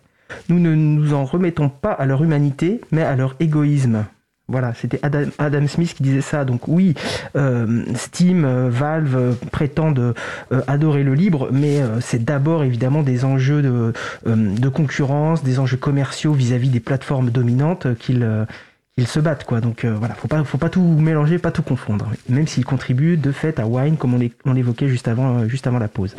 Nous ne nous en remettons pas à leur humanité, mais à leur égoïsme. Voilà, c'était Adam, Smith qui disait ça. Donc oui, euh, Steam, euh, Valve euh, prétendent adorer le libre, mais c'est d'abord évidemment des enjeux de, de concurrence, des enjeux commerciaux vis-à-vis des plateformes dominantes qu'ils ils se battent quoi. Donc voilà, faut pas faut pas tout mélanger, pas tout confondre. Même s'ils contribuent de fait à Wine comme on l'évoquait juste avant juste avant la pause.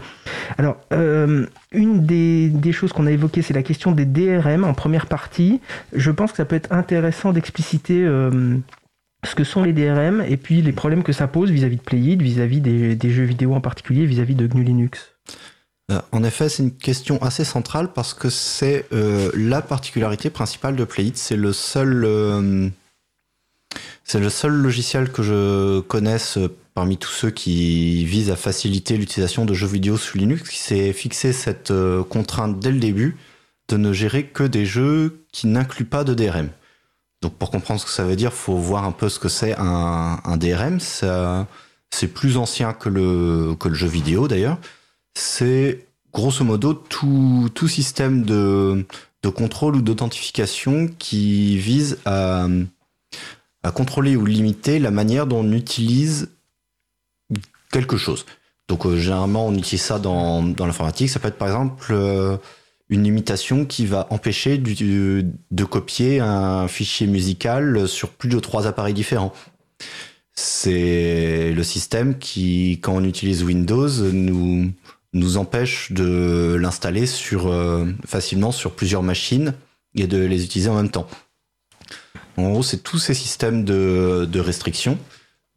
Alors une des, des choses qu'on a évoquées, c'est la question des DRM en première partie. Je pense que ça peut être intéressant d'expliciter ce que sont les DRM et puis les problèmes que ça pose vis-à-vis de Playit, vis-à-vis des, jeux vidéo en particulier, vis-à-vis de GNU Linux. Euh, en effet, c'est une question assez centrale parce que c'est euh, la particularité principale de Playit. C'est le seul, euh, logiciel que je connaisse parmi tous ceux qui visent à faciliter l'utilisation de jeux vidéo sous Linux qui s'est fixé cette contrainte dès le début de ne gérer que des jeux qui n'incluent pas de DRM. Donc pour comprendre ce que ça veut dire, faut voir un peu ce que c'est un, DRM. C'est plus ancien que le jeu vidéo d'ailleurs. C'est grosso modo tout, tout système de, contrôle ou d'authentification qui vise à, à contrôler ou limiter la manière dont on utilise quelque chose. Donc euh, généralement on utilise ça dans, dans l'informatique. Ça peut être par exemple euh, une limitation qui va empêcher de copier un fichier musical sur plus de trois appareils différents. C'est le système qui, quand on utilise Windows, nous, nous empêche de l'installer euh, facilement sur plusieurs machines et de les utiliser en même temps. En gros, c'est tous ces systèmes de, restrictions.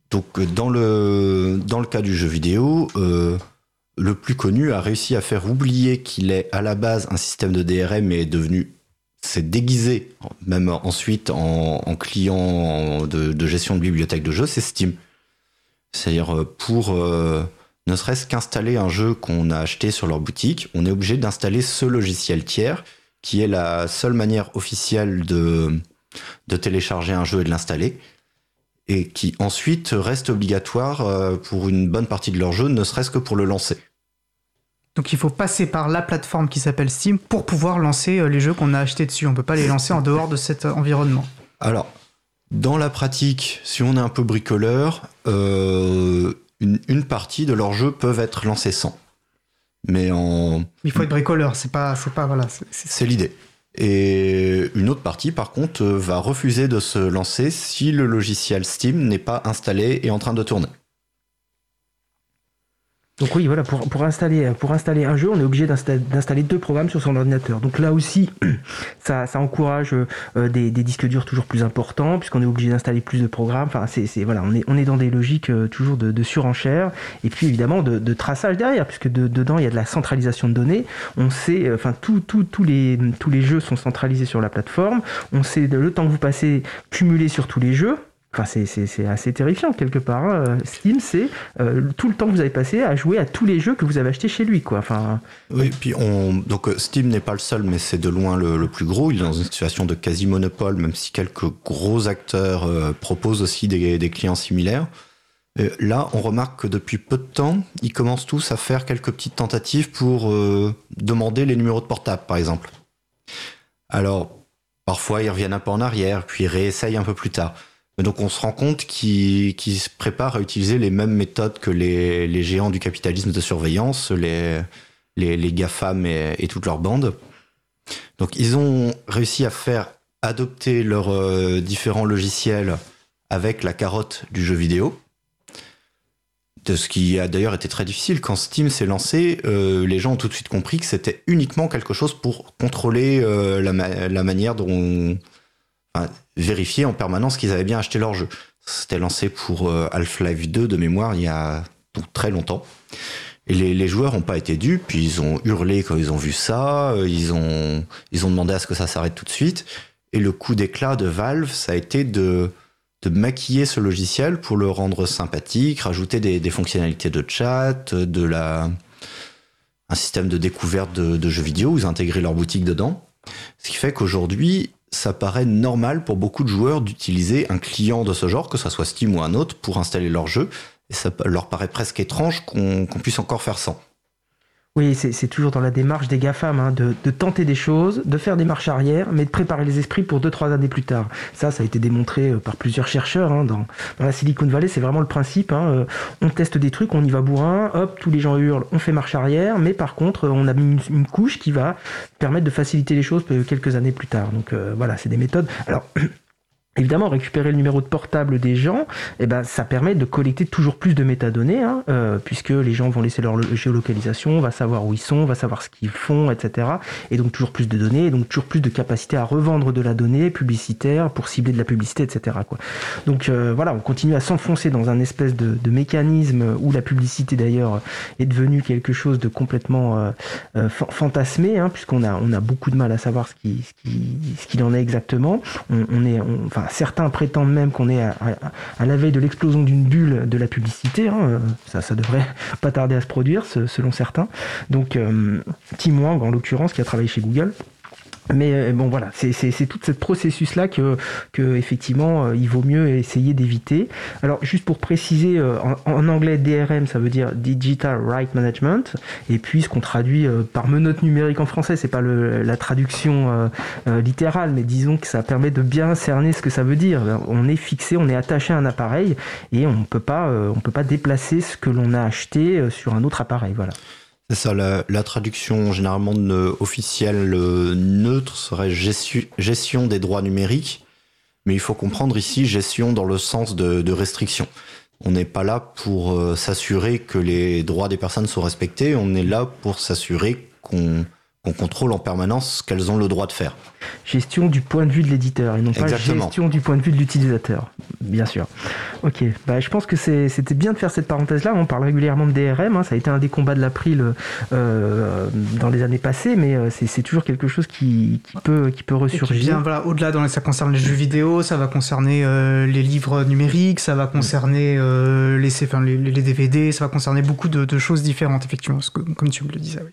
Donc, dans le, cas du jeu vidéo, euh, le plus connu a réussi à faire oublier qu'il est à la base un système de DRM et est devenu s'est déguisé même ensuite en, client de, gestion de bibliothèque de jeux, c'est Steam. C'est-à-dire euh, pour ne serait-ce qu'installer un jeu qu'on a acheté sur leur boutique, on est obligé d'installer ce logiciel tiers qui est la seule manière officielle de, de télécharger un jeu et de l'installer et qui ensuite reste obligatoire euh, pour une bonne partie de leur jeu, ne serait-ce que pour le lancer. Donc il faut passer par la plateforme qui s'appelle Steam pour pouvoir lancer euh, les jeux qu'on a achetés dessus. On ne peut pas les lancer en dehors de cet euh, environnement. Alors, dans la pratique, si on est un peu bricoleur, euh, une, partie de leurs jeux peuvent être lancés sans. Mais en... Il faut être bricoleur, c'est pas, c'est pas voilà. C'est l'idée. Et une autre partie, par contre, va refuser de se lancer si le logiciel Steam n'est pas installé et en train de tourner. Donc oui, voilà, pour, pour, installer, pour installer un jeu, on est obligé d'installer deux programmes sur son ordinateur. Donc là aussi, ça, encourage euh, des, disques durs toujours plus importants, puisqu'on est obligé d'installer plus de programmes. Enfin, c'est, voilà, on est, on est dans des logiques euh, toujours de, surenchère, et puis évidemment de, traçage derrière, puisque dedans il y a de la centralisation de données. On sait, euh, enfin, tous les, tous les jeux sont centralisés sur la plateforme. On sait le temps que vous passez cumulé sur tous les jeux. Enfin, c'est assez terrifiant quelque part. Hein. Steam, c'est euh, tout le temps que vous avez passé à jouer à tous les jeux que vous avez achetés chez lui, quoi. Enfin. Oui, puis on donc euh, Steam n'est pas le seul, mais c'est de loin le, plus gros. Il est dans une situation de quasi monopole, même si quelques gros acteurs euh, proposent aussi des, des clients similaires. là, on remarque que depuis peu de temps, ils commencent tous à faire quelques petites tentatives pour demander les numéros de portable, par exemple. Alors, parfois, ils reviennent un peu en arrière, puis ils réessayent un peu plus tard donc on se rend compte qu'ils se préparent à utiliser les mêmes méthodes que les, géants du capitalisme de surveillance, les, les, GAFAM et, et, toute leur bande. Donc ils ont réussi à faire adopter leurs euh, différents logiciels avec la carotte du jeu vidéo. De ce qui a d'ailleurs été très difficile. Quand Steam s'est lancé, euh, les gens ont tout de suite compris que c'était uniquement quelque chose pour contrôler euh, la, la, manière dont vérifier en permanence qu'ils avaient bien acheté leur jeu. C'était lancé pour euh, Half-Life 2 de mémoire il y a très longtemps. Et les, joueurs n'ont pas été dupes, puis ils ont hurlé quand ils ont vu ça, euh, ils ont, ils ont demandé à ce que ça s'arrête tout de suite. Et le coup d'éclat de Valve, ça a été de, de maquiller ce logiciel pour le rendre sympathique, rajouter des, fonctionnalités de chat, de la, un système de découverte de, de jeux vidéo, ils ont intégré leur boutique dedans. Ce qui fait qu'aujourd'hui, ça paraît normal pour beaucoup de joueurs d'utiliser un client de ce genre, que ce soit Steam ou un autre, pour installer leur jeu. Et ça leur paraît presque étrange qu'on puisse encore faire sans. Oui, c'est toujours dans la démarche des GAFAM, hein, de, tenter des choses, de faire des marches arrière, mais de préparer les esprits pour 2-3 années plus tard. Ça, ça a été démontré euh, par plusieurs chercheurs hein, dans, la Silicon Valley, c'est vraiment le principe. Hein, euh, on teste des trucs, on y va bourrin, hop, tous les gens hurlent, on fait marche arrière, mais par contre, on a mis une, couche qui va permettre de faciliter les choses euh, quelques années plus tard. Donc voilà, c'est des méthodes. Alors, Évidemment, récupérer le numéro de portable des gens, eh ben, ça permet de collecter toujours plus de métadonnées, hein, euh, puisque les gens vont laisser leur géolocalisation, on va savoir où ils sont, on va savoir ce qu'ils font, etc. Et donc toujours plus de données, et donc toujours plus de capacité à revendre de la donnée publicitaire pour cibler de la publicité, etc. Quoi. Donc euh, voilà, on continue à s'enfoncer dans un espèce de, mécanisme où la publicité d'ailleurs est devenue quelque chose de complètement euh, fantasmé, hein, puisqu'on a, on a beaucoup de mal à savoir ce qu'il ce qui, en est exactement. On, est, enfin, certains prétendent même qu'on est à, la veille de l'explosion d'une bulle de la publicité. Hein. Ça, ça devrait pas tarder à se produire, selon certains. Donc, euh, Tim Wang, en l'occurrence, qui a travaillé chez Google, mais euh, bon voilà, c'est tout ce processus-là que, que effectivement euh, il vaut mieux essayer d'éviter. Alors juste pour préciser, euh, en, anglais DRM ça veut dire Digital Right Management, et puis ce qu'on traduit par menotte numérique en français, c'est pas le, la traduction littérale, mais disons que ça permet de bien cerner ce que ça veut dire. On est fixé, on est attaché à un appareil et on peut pas, on peut pas déplacer ce que l'on a acheté sur un autre appareil. Voilà. Ça, la, traduction généralement officielle euh, neutre serait gestion, des droits numériques, mais il faut comprendre ici gestion dans le sens de, restriction. On n'est pas là pour euh, s'assurer que les droits des personnes sont respectés, on est là pour s'assurer qu'on contrôle en permanence ce qu'elles ont le droit de faire gestion du point de vue de l'éditeur et non pas gestion du point de vue de l'utilisateur, bien sûr. Ok, bah, je pense que c'était bien de faire cette parenthèse-là. On parle régulièrement de DRM, hein. ça a été un des combats de l'April euh, dans les années passées, mais euh, c'est toujours quelque chose qui, peut, qui peut ressurgir. voilà, au-delà, ça concerne les jeux vidéo, ça va concerner euh, les livres numériques, ça va concerner les, les, DVD, ça va concerner beaucoup de, choses différentes, effectivement, comme tu me le disais. Oui.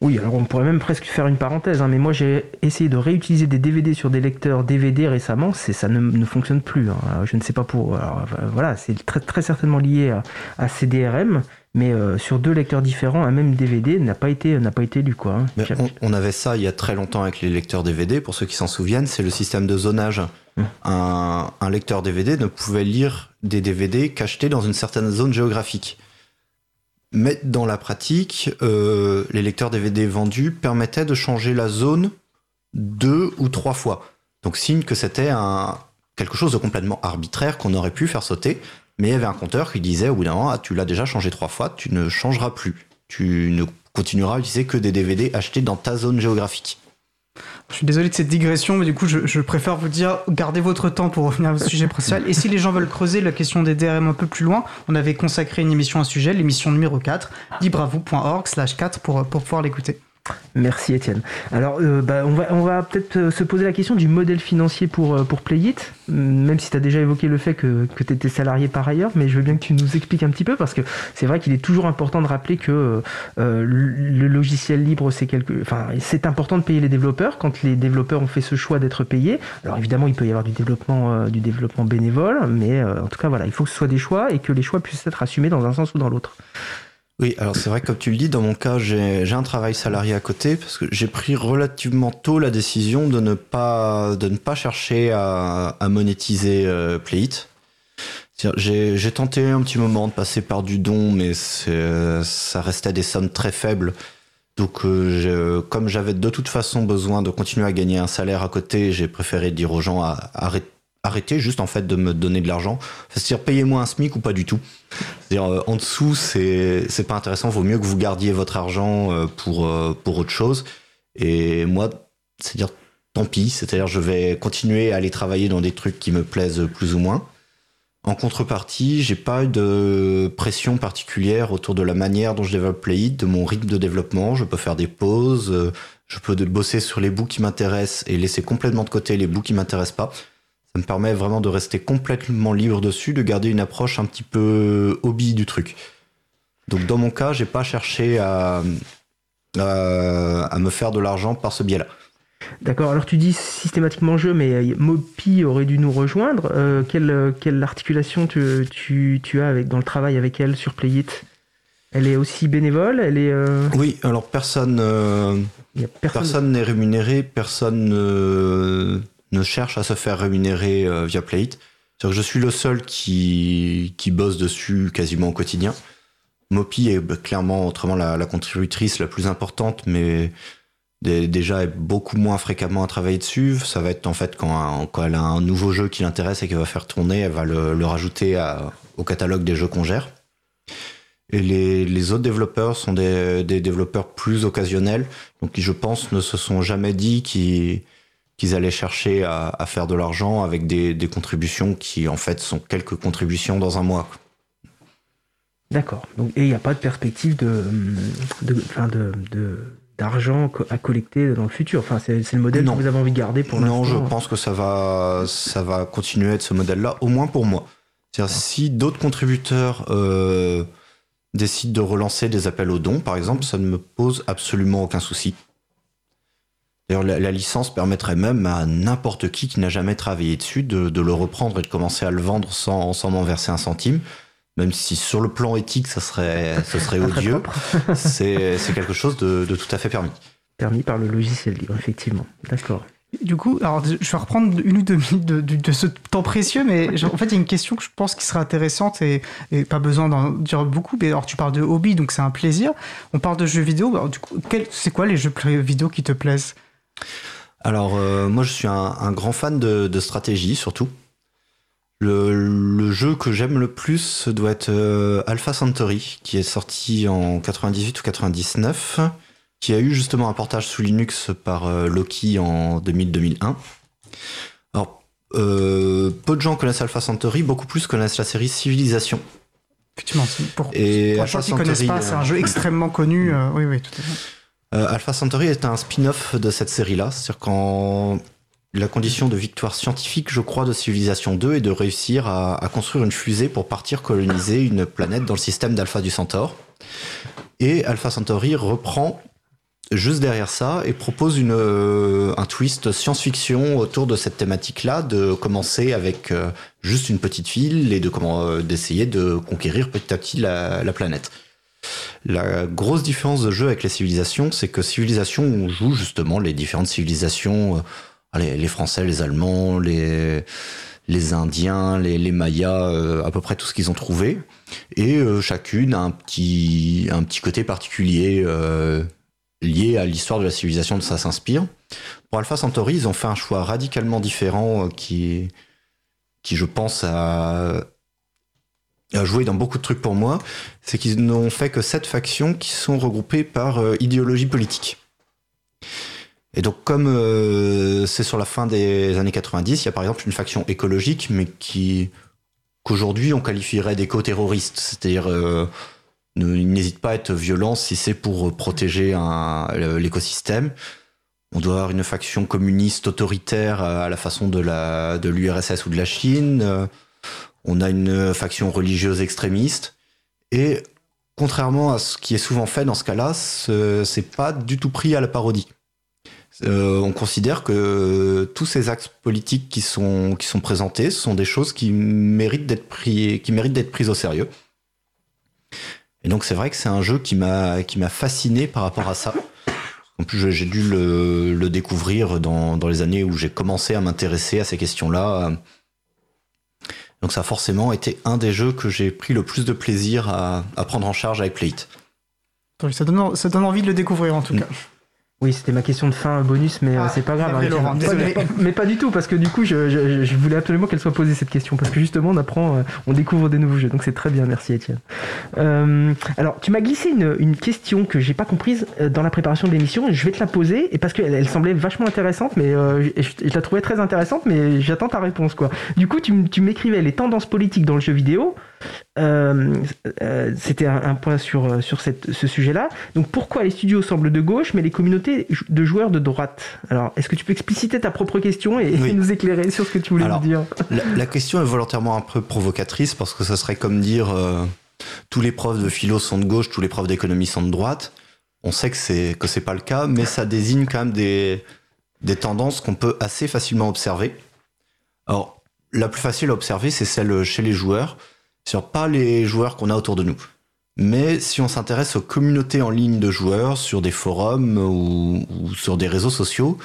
Oui, alors on pourrait même presque faire une parenthèse, hein, mais moi j'ai essayé de réutiliser des DVD sur des lecteurs DVD récemment, c'est ça ne, fonctionne plus. Hein. Je ne sais pas pour. Alors, voilà, c'est très, très certainement lié à, à CDRM, mais euh, sur deux lecteurs différents, un même DVD n'a pas été n'a pas été lu quoi. Hein. on, avait ça il y a très longtemps avec les lecteurs DVD. Pour ceux qui s'en souviennent, c'est le système de zonage. Hum. Un, un lecteur DVD ne pouvait lire des DVD qu'achetés dans une certaine zone géographique. Mais dans la pratique, euh, les lecteurs DVD vendus permettaient de changer la zone deux ou trois fois. Donc signe que c'était un, quelque chose de complètement arbitraire qu'on aurait pu faire sauter, mais il y avait un compteur qui disait au bout d'un moment, ah, tu l'as déjà changé trois fois, tu ne changeras plus. Tu ne continueras à utiliser que des DVD achetés dans ta zone géographique. Je suis désolé de cette digression, mais du coup, je, préfère vous dire, gardez votre temps pour revenir au sujet principal. Et si les gens veulent creuser la question des DRM un peu plus loin, on avait consacré une émission à ce sujet, l'émission numéro 4, libravou.org slash 4 pour, pour pouvoir l'écouter. Merci Étienne. Alors, euh, bah, on va, peut-être euh, se poser la question du modèle financier pour, euh, pour Playit, même si tu as déjà évoqué le fait que, que tu étais salarié par ailleurs, mais je veux bien que tu nous expliques un petit peu, parce que c'est vrai qu'il est toujours important de rappeler que le logiciel libre, c'est quelque... enfin, c'est important de payer les développeurs quand les développeurs ont fait ce choix d'être payés. Alors évidemment, il peut y avoir du développement, du développement bénévole, mais en tout cas, voilà, il faut que ce soit des choix et que les choix puissent être assumés dans un sens ou dans l'autre. Oui, alors c'est vrai que comme tu le dis, dans mon cas, j'ai un travail salarié à côté parce que j'ai pris relativement tôt la décision de ne pas, de ne pas chercher à, monétiser euh, Playit. J'ai tenté un petit moment de passer par du don, mais ça restait des sommes très faibles. Donc, euh, comme j'avais de toute façon besoin de continuer à gagner un salaire à côté, j'ai préféré dire aux gens à, arrêter arrêtez juste en fait de me donner de l'argent. C'est-à-dire payez-moi un SMIC ou pas du tout. C'est-à-dire euh, en dessous c'est c'est pas intéressant. Vaut mieux que vous gardiez votre argent euh, pour euh, pour autre chose. Et moi, c'est-à-dire tant pis. C'est-à-dire je vais continuer à aller travailler dans des trucs qui me plaisent plus ou moins. En contrepartie, j'ai pas eu de pression particulière autour de la manière dont je développe Playit, de mon rythme de développement. Je peux faire des pauses, je peux bosser sur les bouts qui m'intéressent et laisser complètement de côté les bouts qui m'intéressent pas. Ça me permet vraiment de rester complètement libre dessus, de garder une approche un petit peu hobby du truc. Donc dans mon cas, j'ai pas cherché à, à, me faire de l'argent par ce biais-là. D'accord, alors tu dis systématiquement jeu, mais euh, Mopi aurait dû nous rejoindre. Euh, quelle, quelle, articulation tu, tu, tu, as avec, dans le travail avec elle sur Playit elle est aussi bénévole? Elle est. euh, Oui, alors euh, personne. personne n'est rémunéré, personne ne, cherche à se faire rémunérer euh, via Plate. C'est-à-dire que je suis le seul qui, qui bosse dessus quasiment au quotidien. Mopi est clairement autrement la, contributrice la plus importante, mais dé- déjà est beaucoup moins fréquemment à travailler dessus. Ça va être en fait quand, quand elle a un nouveau jeu qui l'intéresse et qu'elle va faire tourner, elle va le, rajouter au catalogue des jeux qu'on gère. Et les, les autres développeurs sont des, des développeurs plus occasionnels, donc qui, je pense, ne se sont jamais dit qu'ils qu'ils allaient chercher à, à faire de l'argent avec des, des contributions qui, en fait, sont quelques contributions dans un mois. D'accord. Donc, et il n'y a pas de perspective de, de, enfin, de, de- d'argent à collecter dans le futur. Enfin, c'est, le modèle Non. que vous avez envie de garder pour non, l'instant. je pense que ça va, ça va continuer à être ce modèle-là, au moins pour moi. C'est-à-dire, si d'autres contributeurs euh, décident de relancer des appels aux dons, par exemple, ça ne me pose absolument aucun souci. D'ailleurs, la, la licence permettrait même à n'importe qui qui n'a jamais travaillé dessus de, de le reprendre et de commencer à le vendre sans, sans m'en verser un centime. Même si sur le plan éthique, ça serait, ce serait odieux, c'est c'est quelque chose de, de tout à fait permis. Permis par le logiciel libre, effectivement. D'accord. Du coup, alors je vais reprendre une ou deux minutes de, de- de ce temps précieux, mais en fait, il y a une question que je pense qui serait intéressante et, et pas besoin d'en dire beaucoup. Mais alors, tu parles de hobby, donc c'est un plaisir. On parle de jeux vidéo. Alors, du coup, quel- c'est quoi les jeux vidéo qui te plaisent? Alors, euh, moi, je suis un, un grand fan de, de stratégie, surtout. Le, le jeu que j'aime le plus doit être euh, Alpha Centauri, qui est sorti en 98 ou 99, qui a eu justement un portage sous Linux par euh, Loki en 2000-2001. Alors, euh, peu de gens connaissent Alpha Centauri, beaucoup plus connaissent la série Civilisation. Effectivement, c'est pour, Et pour Alpha qui ne connaissent pas, c'est un jeu extrêmement connu. oui, oui, tout à fait. Euh, Alpha Centauri est un spin-off de cette série-là. C'est-à-dire qu'en la condition de victoire scientifique, je crois, de Civilisation 2 est de réussir à, construire une fusée pour partir coloniser une planète dans le système d'Alpha du Centaure. Et Alpha Centauri reprend juste derrière ça et propose euh, un twist science-fiction autour de cette thématique-là, de commencer avec euh, juste une petite ville et de d'essayer de conquérir petit à petit la planète. La grosse différence de jeu avec les civilisations, c'est que civilisation, on joue justement les différentes civilisations, euh, les Français, les Allemands, les, les Indiens, les, les Mayas, euh, à peu près tout ce qu'ils ont trouvé. Et euh, chacune a un petit, un petit côté particulier lié à l'histoire de la civilisation dont ça s'inspire. Pour Alpha Centauri, ils ont fait un choix radicalement différent qui, qui, je pense, a joué dans beaucoup de trucs pour moi. C'est qu'ils n'ont fait que sept factions qui sont regroupées par euh, idéologie politique. Et donc, comme euh, c'est sur la fin des années 90, il y a par exemple une faction écologique, mais qui qu'aujourd'hui on qualifierait d'éco-terroriste, c'est-à-dire euh, n'hésitent pas à être violents si c'est pour protéger l'écosystème. On doit avoir une faction communiste autoritaire à la façon de la de l'URSS ou de la Chine. Euh, On a une faction religieuse extrémiste. Et contrairement à ce qui est souvent fait dans ce cas-là, ce- c'est pas du tout pris à la parodie. Euh, on considère que tous ces axes politiques qui sont, qui sont présentés sont des choses qui méritent d'être pris, prises au sérieux. Et donc c'est vrai que c'est un jeu qui m'a fasciné par rapport à ça. En plus, j'ai dû le, le découvrir dans, dans les années où j'ai commencé à m'intéresser à ces questions-là. Donc ça a forcément été un des jeux que j'ai pris le plus de plaisir à, à prendre en charge avec Plate. Ça donne, ça donne envie de le découvrir en tout Mm. cas. Oui, c'était ma question de fin bonus, mais euh, Ah, c'est pas grave. hein, Laurent, pas- mais pas du tout, parce que du coup, je, je- je voulais absolument qu'elle soit posée cette question, parce que justement, on apprend, euh, on découvre des nouveaux jeux, donc c'est très bien. Merci, Étienne. Euh, alors, tu m'as glissé une, une question que j'ai pas comprise dans la préparation de l'émission. Je vais te la poser, et parce qu'elle elle semblait vachement intéressante, mais euh, je, je la trouvais très intéressante, mais j'attends ta réponse, quoi. Du coup, tu, tu m'écrivais les tendances politiques dans le jeu vidéo. Euh, euh, C'était un, un point sur, euh, sur cette, ce sujet-là. Donc pourquoi les studios semblent de gauche, mais les communautés de joueurs de droite? Alors, est-ce que tu peux expliciter ta propre question et, Oui. nous éclairer sur ce que tu voulais Alors, nous dire? La, la question est volontairement un peu provocatrice parce que ça serait comme dire tous les profs de philo sont de gauche, tous les profs d'économie sont de droite. On sait que c'est que c'est pas le cas, mais ça désigne quand même des des tendances qu'on peut assez facilement observer. Alors, la plus facile à observer, c'est celle chez les joueurs, sur pas les joueurs qu'on a autour de nous, Mais si on s'intéresse aux communautés en ligne de joueurs sur des forums ou, sur des réseaux sociaux,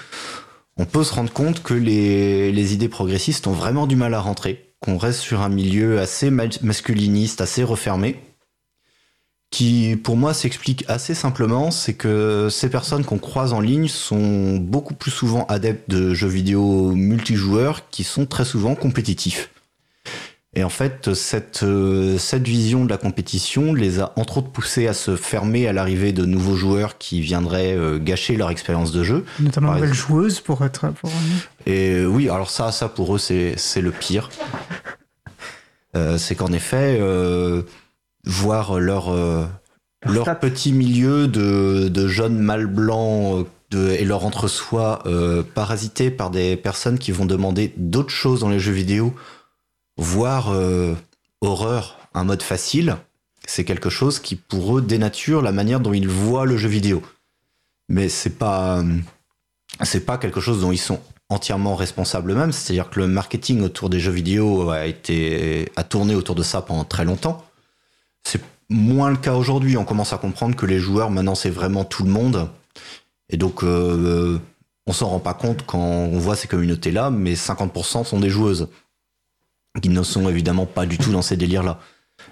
on peut se rendre compte que les, idées progressistes ont vraiment du mal à rentrer, qu'on reste sur un milieu assez masculiniste, assez refermé, qui pour moi s'explique assez simplement, c'est que ces personnes qu'on croise en ligne sont beaucoup plus souvent adeptes de jeux vidéo multijoueurs qui sont très souvent compétitifs. Et en fait, cette, euh, cette vision de la compétition les a entre autres poussés à se fermer à l'arrivée de nouveaux joueurs qui viendraient euh, gâcher leur expérience de jeu. Notamment de nouvelles joueuses pour être. Pour... Et euh, oui, alors ça, ça pour eux, c'est, le pire. Euh, c'est qu'en effet, euh, voir leur, leur petit milieu de, de jeunes mâles blancs et leur entre-soi parasité par des personnes qui vont demander d'autres choses dans les jeux vidéo voir euh, horreur un mode facile, c'est quelque chose qui pour eux dénature la manière dont ils voient le jeu vidéo. Mais c'est pas euh, pas quelque chose dont ils sont entièrement responsables eux-mêmes, c'est-à-dire que le marketing autour des jeux vidéo a été a tourné autour de ça pendant très longtemps. C'est moins le cas aujourd'hui, on commence à comprendre que les joueurs maintenant c'est vraiment tout le monde. Et donc euh, on s'en rend pas compte quand on voit ces communautés-là, mais 50% sont des joueuses qui ne sont évidemment pas du tout dans ces délires-là.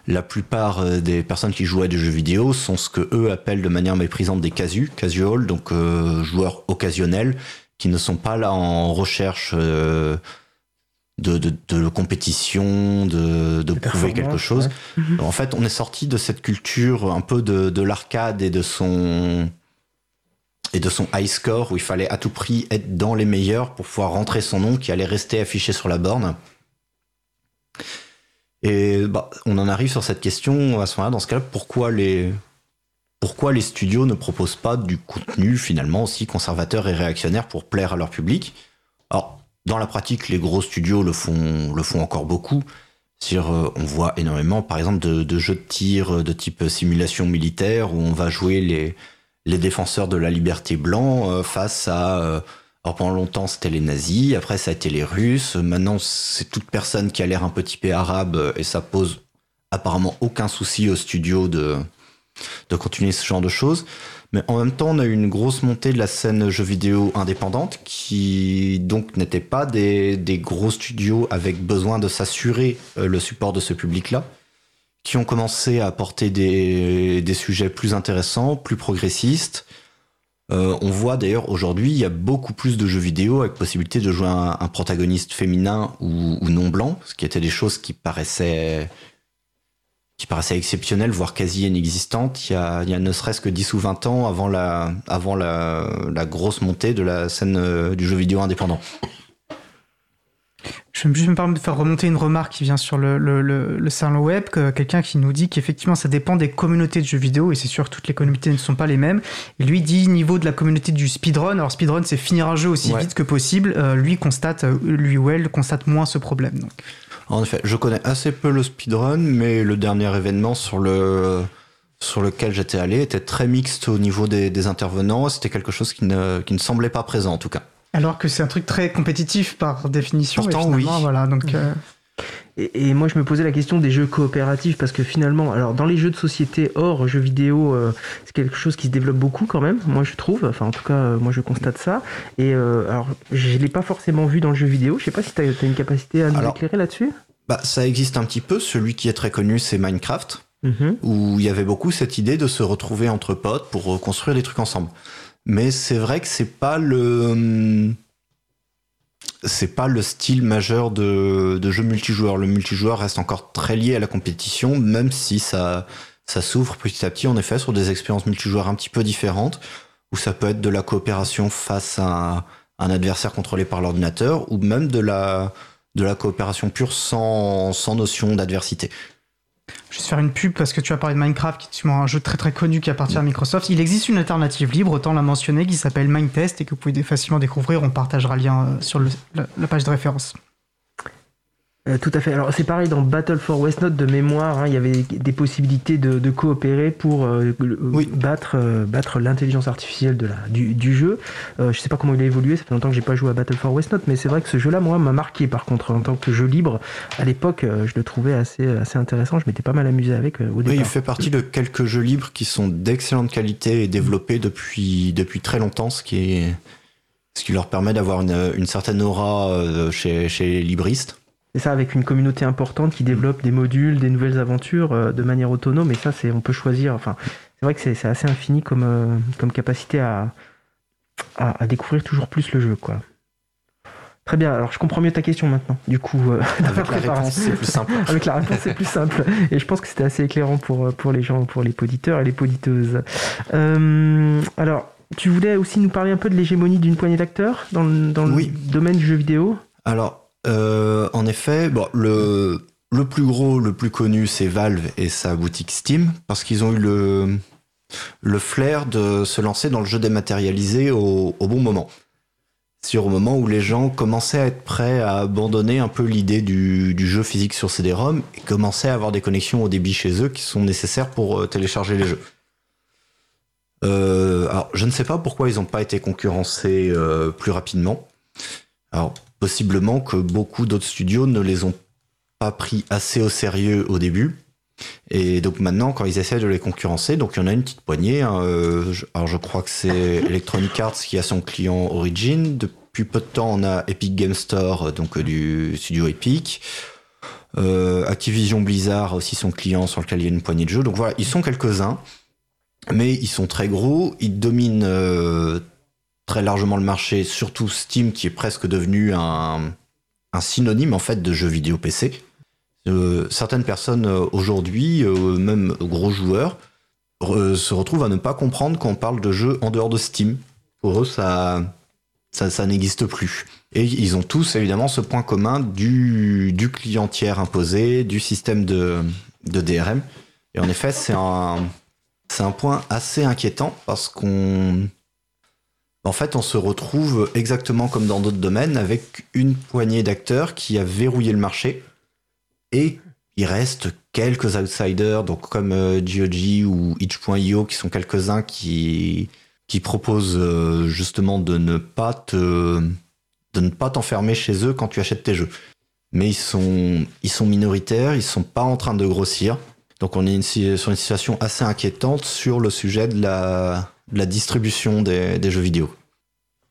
La plupart euh, des personnes qui jouent à des jeux vidéo sont ce que eux appellent de manière méprisante des casus, casual, donc euh, joueurs occasionnels, qui ne sont pas là en recherche euh, de, de, de, compétition, de, de prouver quelque chose. En fait, on est sorti de cette culture un peu de, de l'arcade et de son et de son high score où il fallait à tout prix être dans les meilleurs pour pouvoir rentrer son nom qui allait rester affiché sur la borne. Et bah, on en arrive sur cette question à ce moment-là, dans ce cas-là, pourquoi les, studios ne proposent pas du contenu finalement aussi conservateur et réactionnaire pour plaire à leur public? Alors, dans la pratique, les gros studios le font, encore beaucoup. Euh, on voit énormément, par exemple, de, jeux de tir de type simulation militaire où on va jouer les, défenseurs de la liberté blanc euh, face à euh, alors pendant longtemps c'était les nazis, après ça a été les Russes, maintenant c'est toute personne qui a l'air un peu typé arabe et ça pose apparemment aucun souci au studio de, de continuer ce genre de choses. Mais en même temps, on a eu une grosse montée de la scène jeux vidéo indépendante qui donc n'était pas des, des, gros studios avec besoin de s'assurer euh, le support de ce public-là, qui ont commencé à apporter des, des sujets plus intéressants, plus progressistes, euh, on voit d'ailleurs aujourd'hui, il y a beaucoup plus de jeux vidéo avec possibilité de jouer un, protagoniste féminin ou, non blanc, ce qui étaient des choses qui paraissaient qui paraissaient exceptionnelles, voire quasi inexistantes, il y a, ne serait-ce que 10 ou 20 ans avant la, avant la, la grosse montée de la scène euh, du jeu vidéo indépendant. Je me, me permets de faire remonter une remarque qui vient sur le, le, le, le salon web, quelqu'un qui nous dit qu'effectivement ça dépend des communautés de jeux vidéo, et c'est sûr que toutes les communautés ne sont pas les mêmes. Et lui dit niveau de la communauté du speedrun, alors speedrun c'est finir un jeu aussi ouais. vite que possible, euh, lui constate, euh, lui ou elle constate moins ce problème. Donc. En effet, je connais assez peu le speedrun, mais le dernier événement sur le sur lequel j'étais allé était très mixte au niveau des, des intervenants, c'était quelque chose qui ne, qui ne semblait pas présent en tout cas. Alors que c'est un truc très compétitif par définition. Pourtant, oui. Voilà, donc, euh... et, et, moi, je me posais la question des jeux coopératifs parce que finalement, alors dans les jeux de société hors jeux vidéo, euh, c'est quelque chose qui se développe beaucoup quand même. Moi, je trouve. Enfin, en tout cas, euh, moi, je constate ça. Et euh, alors, je l'ai pas forcément vu dans le jeu vidéo. Je sais pas si tu as, as, une capacité à nous alors, éclairer là-dessus? Bah, ça existe un petit peu. Celui qui est très connu, c'est Minecraft, mmh. où il y avait beaucoup cette idée de se retrouver entre potes pour construire des trucs ensemble. Mais c'est vrai que c'est pas le c'est pas le style majeur de, de jeu multijoueur. Le multijoueur reste encore très lié à la compétition, même si ça, ça s'ouvre petit à petit, en effet, sur des expériences multijoueurs un petit peu différentes, où ça peut être de la coopération face à un, un adversaire contrôlé par l'ordinateur, ou même de la, de la coopération pure sans, sans notion d'adversité. Juste faire une pub parce que tu as parlé de Minecraft, qui est un jeu très très connu qui appartient à Microsoft. Il existe une alternative libre, autant l'a mentionné, qui s'appelle Mindtest et que vous pouvez facilement découvrir. On partagera le lien sur le, la, la, page de référence. Euh, tout à fait. Alors c'est pareil dans Battle for Westnote de mémoire, hein, il y avait des possibilités de, de coopérer pour euh, battre, euh, battre l'intelligence artificielle de la, du, du jeu. Je sais pas comment il a évolué, ça fait longtemps que j'ai pas joué à Battle for Westnote, mais c'est vrai que ce jeu-là, moi, m'a marqué par contre en tant que jeu libre. À l'époque, je le trouvais assez, assez intéressant. Je m'étais pas mal amusé avec au Oui, départ. il fait partie de quelques jeux libres qui sont d'excellente qualité et développés depuis, depuis très longtemps, ce qui, est, ce qui leur permet d'avoir une, une certaine aura chez, chez les libristes. C'est ça, avec une communauté importante qui développe des modules, des nouvelles aventures euh, de manière autonome. Et ça, c'est, on peut choisir. Enfin, c'est vrai que c'est, assez infini comme, euh, comme capacité à, à, à découvrir toujours plus le jeu, quoi. Très bien. Alors, je comprends mieux ta question maintenant. Du coup, euh, Avec la préparation. réponse, c'est plus simple. Avec la réponse, c'est plus simple. Et je pense que c'était assez éclairant pour, euh, pour les gens, pour les poditeurs et les poditeuses. Alors, tu voulais aussi nous parler un peu de l'hégémonie d'une poignée d'acteurs dans, le- dans Oui. le domaine du jeu vidéo? Alors, euh, en effet, le, le plus gros, le plus connu, c'est Valve et sa boutique Steam, parce qu'ils ont eu le, le flair de se lancer dans le jeu dématérialisé au, bon moment. Sur au moment où les gens commençaient à être prêts à abandonner un peu l'idée du, jeu physique sur CD-ROM et commençaient à avoir des connexions au débit chez eux qui sont nécessaires pour euh, télécharger les jeux. Euh, alors, je ne sais pas pourquoi ils n'ont pas été concurrencés plus rapidement. Alors, possiblement que beaucoup d'autres studios ne les ont pas pris assez au sérieux au début. Et donc maintenant, quand ils essaient de les concurrencer, donc il y en a une petite poignée. hein, euh, je- alors je crois que c'est Electronic Arts qui a son client Origin. Depuis peu de temps, on a Epic Game Store, euh, donc euh, du studio Epic. Euh, Activision Blizzard aussi son client sur lequel il y a une poignée de jeux. Donc voilà, ils sont quelques-uns, mais ils sont très gros. Ils dominent euh, très largement le marché, surtout Steam qui est presque devenu un, synonyme en fait de jeux vidéo PC. Euh, certaines personnes euh, aujourd'hui, euh, même gros joueurs, se retrouvent à ne pas comprendre quand on parle de jeux en dehors de Steam. Pour eux, ça, ça, ça n'existe plus. Et ils ont tous évidemment ce point commun du, du client tiers imposé, du système de, de DRM. Et en effet, c'est un, c'est un point assez inquiétant parce qu'on en fait, on se retrouve exactement comme dans d'autres domaines avec une poignée d'acteurs qui a verrouillé le marché et il reste quelques outsiders, donc comme euh, ou itch.io qui sont quelques-uns qui, proposent euh, justement de ne pas te ne pas t'enfermer chez eux quand tu achètes tes jeux. Mais ils sont, minoritaires, ils sont pas en train de grossir. Donc on est sur une situation assez inquiétante sur le sujet de la, de la distribution des, des jeux vidéo.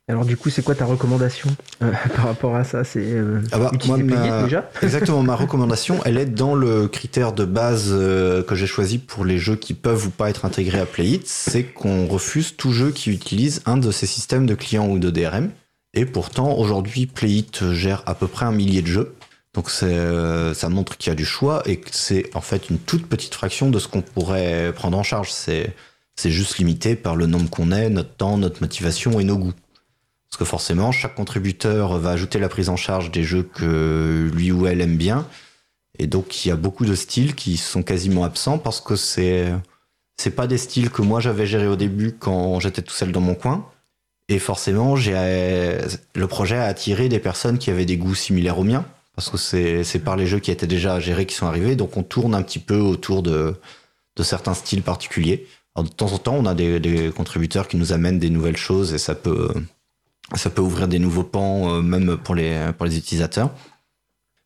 Alors du coup, c'est quoi ta recommandation euh, par rapport à ça? C'est euh, Ah bah, moi, ma- déjà? Exactement, ma recommandation, elle est dans le critère de base euh, que j'ai choisi pour les jeux qui peuvent ou pas être intégrés à Playit, c'est qu'on refuse tout jeu qui utilise un de ces systèmes de clients ou de DRM. Et pourtant, aujourd'hui, Playit gère à peu près un millier de jeux. Donc ça montre qu'il y a du choix et que c'est en fait une toute petite fraction de ce qu'on pourrait prendre en charge. C'est, c'est juste limité par le nombre qu'on est, notre temps, notre motivation et nos goûts. Parce que forcément, chaque contributeur va ajouter la prise en charge des jeux que lui ou elle aime bien. Et donc, il y a beaucoup de styles qui sont quasiment absents parce que c'est, c'est pas des styles que moi j'avais gérés au début quand j'étais tout seul dans mon coin. Et forcément, le projet a attiré des personnes qui avaient des goûts similaires aux miens. Parce que c'est, par les jeux qui étaient déjà gérés qui sont arrivés. Donc, on tourne un petit peu autour de certains styles particuliers. De temps en temps, on a des, contributeurs qui nous amènent des nouvelles choses et ça peut, ça peut ouvrir des nouveaux pans, euh, même pour les, pour les utilisateurs.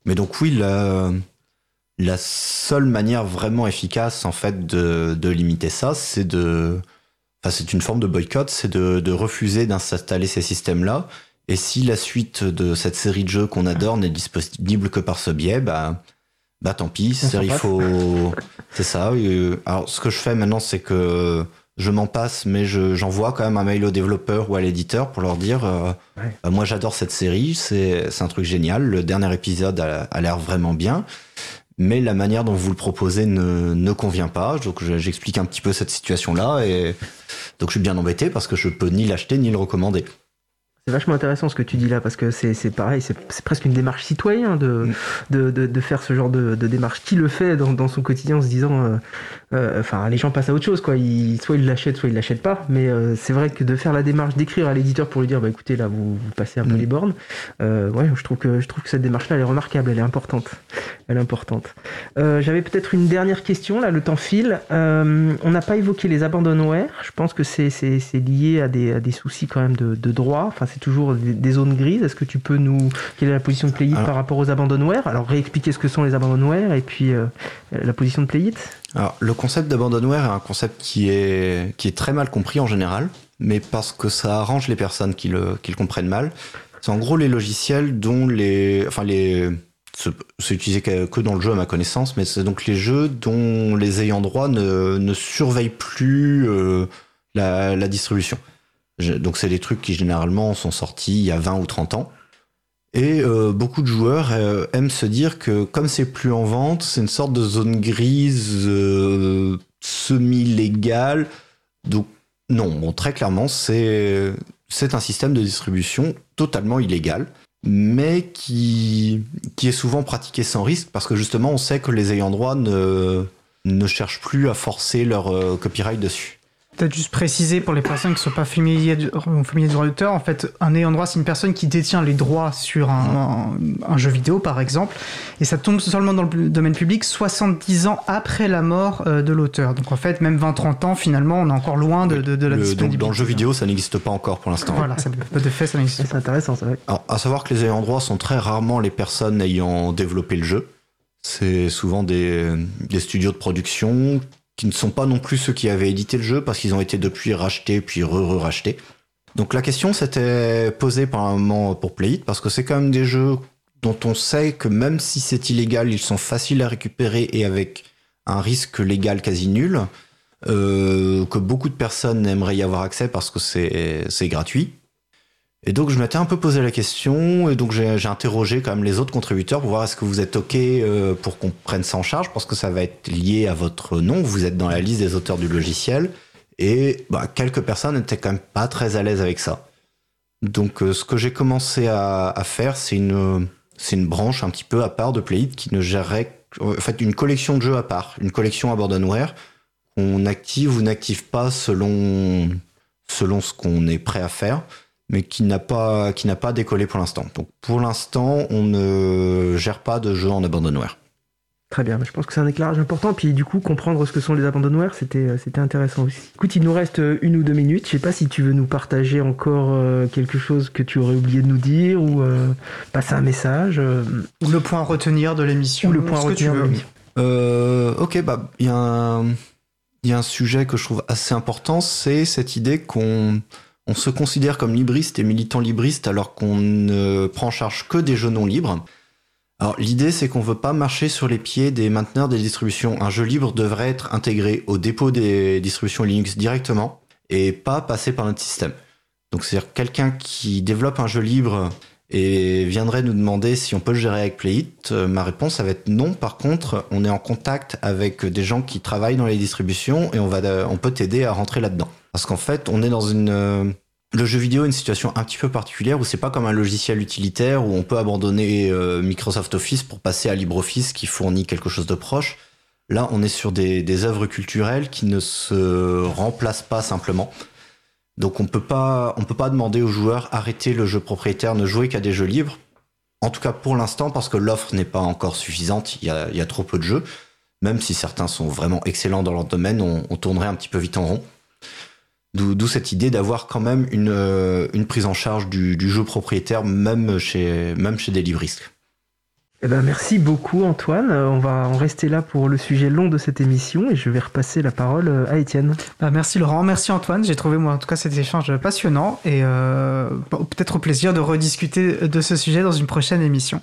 Mais donc oui, la, la seule manière vraiment efficace en fait de, de limiter ça, c'est de, enfin c'est une forme de boycott, c'est de, de refuser d'installer ces systèmes-là. Et si la suite de cette série de jeux qu'on adore n'est disponible que par ce biais, bah, bah tant pis. C'est il faut, c'est ça. euh, Alors ce que je fais maintenant, c'est que je m'en passe, mais je- j'envoie quand même un mail au développeur ou à l'éditeur pour leur dire euh, Ouais. bah, moi j'adore cette série, c'est un truc génial. Le dernier épisode a, a l'air vraiment bien, mais la manière dont vous le proposez ne, ne convient pas. Donc je- j'explique un petit peu cette situation-là et donc je suis bien embêté parce que je peux ni l'acheter ni le recommander. C'est vachement intéressant ce que tu dis là, parce que c'est pareil, c'est presque une démarche citoyenne de, de, de, faire ce genre de, démarche. Qui le fait dans, dans son quotidien en se disant, euh, enfin, les gens passent à autre chose, quoi. Ils, soit ils l'achètent, soit ils l'achètent pas. Mais euh, c'est vrai que de faire la démarche d'écrire à l'éditeur pour lui dire, bah écoutez, là, vous, vous passez un peu mm. les bornes, ouais, je trouve que je trouve que cette démarche-là, elle est remarquable, elle est importante, elle est importante. J'avais peut-être une dernière question, là, le temps file. on n'a pas évoqué les abandonware. Je pense que c'est lié à des, à des soucis quand même de, de droit. Enfin, c'est toujours des, zones grises. Est-ce que tu peux nous. Quelle est la position de Playit par rapport aux abandonware? Alors, réexpliquer ce que sont les abandonware et puis euh, la position de Playit? Alors, le concept d'abandonware est un concept qui est, qui est très mal compris en général, mais parce que ça arrange les personnes qui le, qui le comprennent mal. C'est en gros les logiciels dont les. Enfin, les. C'est utilisé que dans le jeu à ma connaissance, mais c'est donc les jeux dont les ayants droit ne, ne surveillent plus euh, la, la distribution donc c'est des trucs qui généralement sont sortis il y a 20 ou 30 ans. Et euh, beaucoup de joueurs euh, aiment se dire que comme c'est plus en vente, c'est une sorte de zone grise euh, semi-légale. Donc non, très clairement, c'est un système de distribution totalement illégal, mais qui, est souvent pratiqué sans risque parce que justement on sait que les ayants droit ne cherchent plus à forcer leur copyright dessus. Peut-être juste préciser pour les personnes qui ne sont pas familiers du, droit d'auteur, en fait, un ayant droit, c'est une personne qui détient les droits sur un, jeu vidéo, par exemple, et ça tombe seulement dans le domaine public 70 ans après la mort euh, de l'auteur. Donc en fait, même 20-30 ans, finalement, on est encore loin de, de, la disponibilité. dans le jeu vidéo, ça n'existe pas encore pour l'instant. Voilà, ça, de fait, ça n'existe pas. C'est intéressant, c'est vrai. Alors, à savoir que les ayants droit sont très rarement les personnes ayant développé le jeu. C'est souvent des, des studios de production qui ne sont pas non plus ceux qui avaient édité le jeu parce qu'ils ont été depuis rachetés puis re-rachetés. Donc la question s'était posée par un moment pour Playit parce que c'est quand même des jeux dont on sait que même si c'est illégal, ils sont faciles à récupérer et avec un risque légal quasi nul, euh, que beaucoup de personnes aimeraient y avoir accès parce que c'est gratuit. Et donc je m'étais un peu posé la question et donc j'ai interrogé quand même les autres contributeurs pour voir est-ce que vous êtes ok euh, pour qu'on prenne ça en charge parce que ça va être lié à votre nom, vous êtes dans la liste des auteurs du logiciel. Et bah, quelques personnes n'étaient quand même pas très à l'aise avec ça. Donc euh, ce que j'ai commencé à, faire c'est une branche un petit peu à part de Playit qui ne gérerait en fait une collection de jeux à part, une collection abandonware qu'on active ou n'active pas selon ce qu'on est prêt à faire mais qui n'a pas, qui n'a pas décollé pour l'instant. Donc pour l'instant, on ne gère pas de jeux en abandonware. Très bien, je pense que c'est un éclairage important. Puis du coup, comprendre ce que sont les abandonware, c'était, euh, c'était intéressant aussi. Écoute, il nous reste euh, une ou deux minutes. Je sais pas si tu veux nous partager encore euh, quelque chose que tu aurais oublié de nous dire ou passer un message. Ou le point à retenir de l'émission. Ou le point à retenir de l'émission. ok, bah il y, y, a un sujet que je trouve assez important, c'est cette idée qu'on on se considère comme libriste et militant libriste alors qu'on ne prend en charge que des jeux non libres. Alors l'idée c'est qu'on veut pas marcher sur les pieds des mainteneurs des distributions. Un jeu libre devrait être intégré au dépôt des distributions Linux directement et pas passer par notre système. Donc c'est-à-dire quelqu'un qui développe un jeu libre et viendrait nous demander si on peut le gérer avec Playit, euh, ma réponse ça va être non. Par contre, on est en contact avec des gens qui travaillent dans les distributions et on on peut t'aider à rentrer là-dedans. Parce qu'en fait, on est dans une euh, le jeu vidéo est une situation un petit peu particulière où c'est pas comme un logiciel utilitaire où on peut abandonner euh, Microsoft Office pour passer à LibreOffice qui fournit quelque chose de proche. Là, on est sur des, œuvres culturelles qui ne se remplacent pas simplement. Donc on peut pas, on peut pas demander aux joueurs arrêtez le jeu propriétaire, ne jouez qu'à des jeux libres. En tout cas pour l'instant, parce que l'offre n'est pas encore suffisante, il y a, trop peu de jeux. Même si certains sont vraiment excellents dans leur domaine, on tournerait un petit peu vite en rond. D'où cette idée d'avoir quand même une, euh, une, prise en charge du, du, jeu propriétaire, même chez, même chez des livristes. Eh ben merci beaucoup Antoine. Euh, on va en rester là pour le sujet long de cette émission et je vais repasser la parole euh, à Étienne. Bah, merci Laurent, merci Antoine. J'ai trouvé moi en tout cas cet échange passionnant et euh, peut-être au plaisir de rediscuter de ce sujet dans une prochaine émission.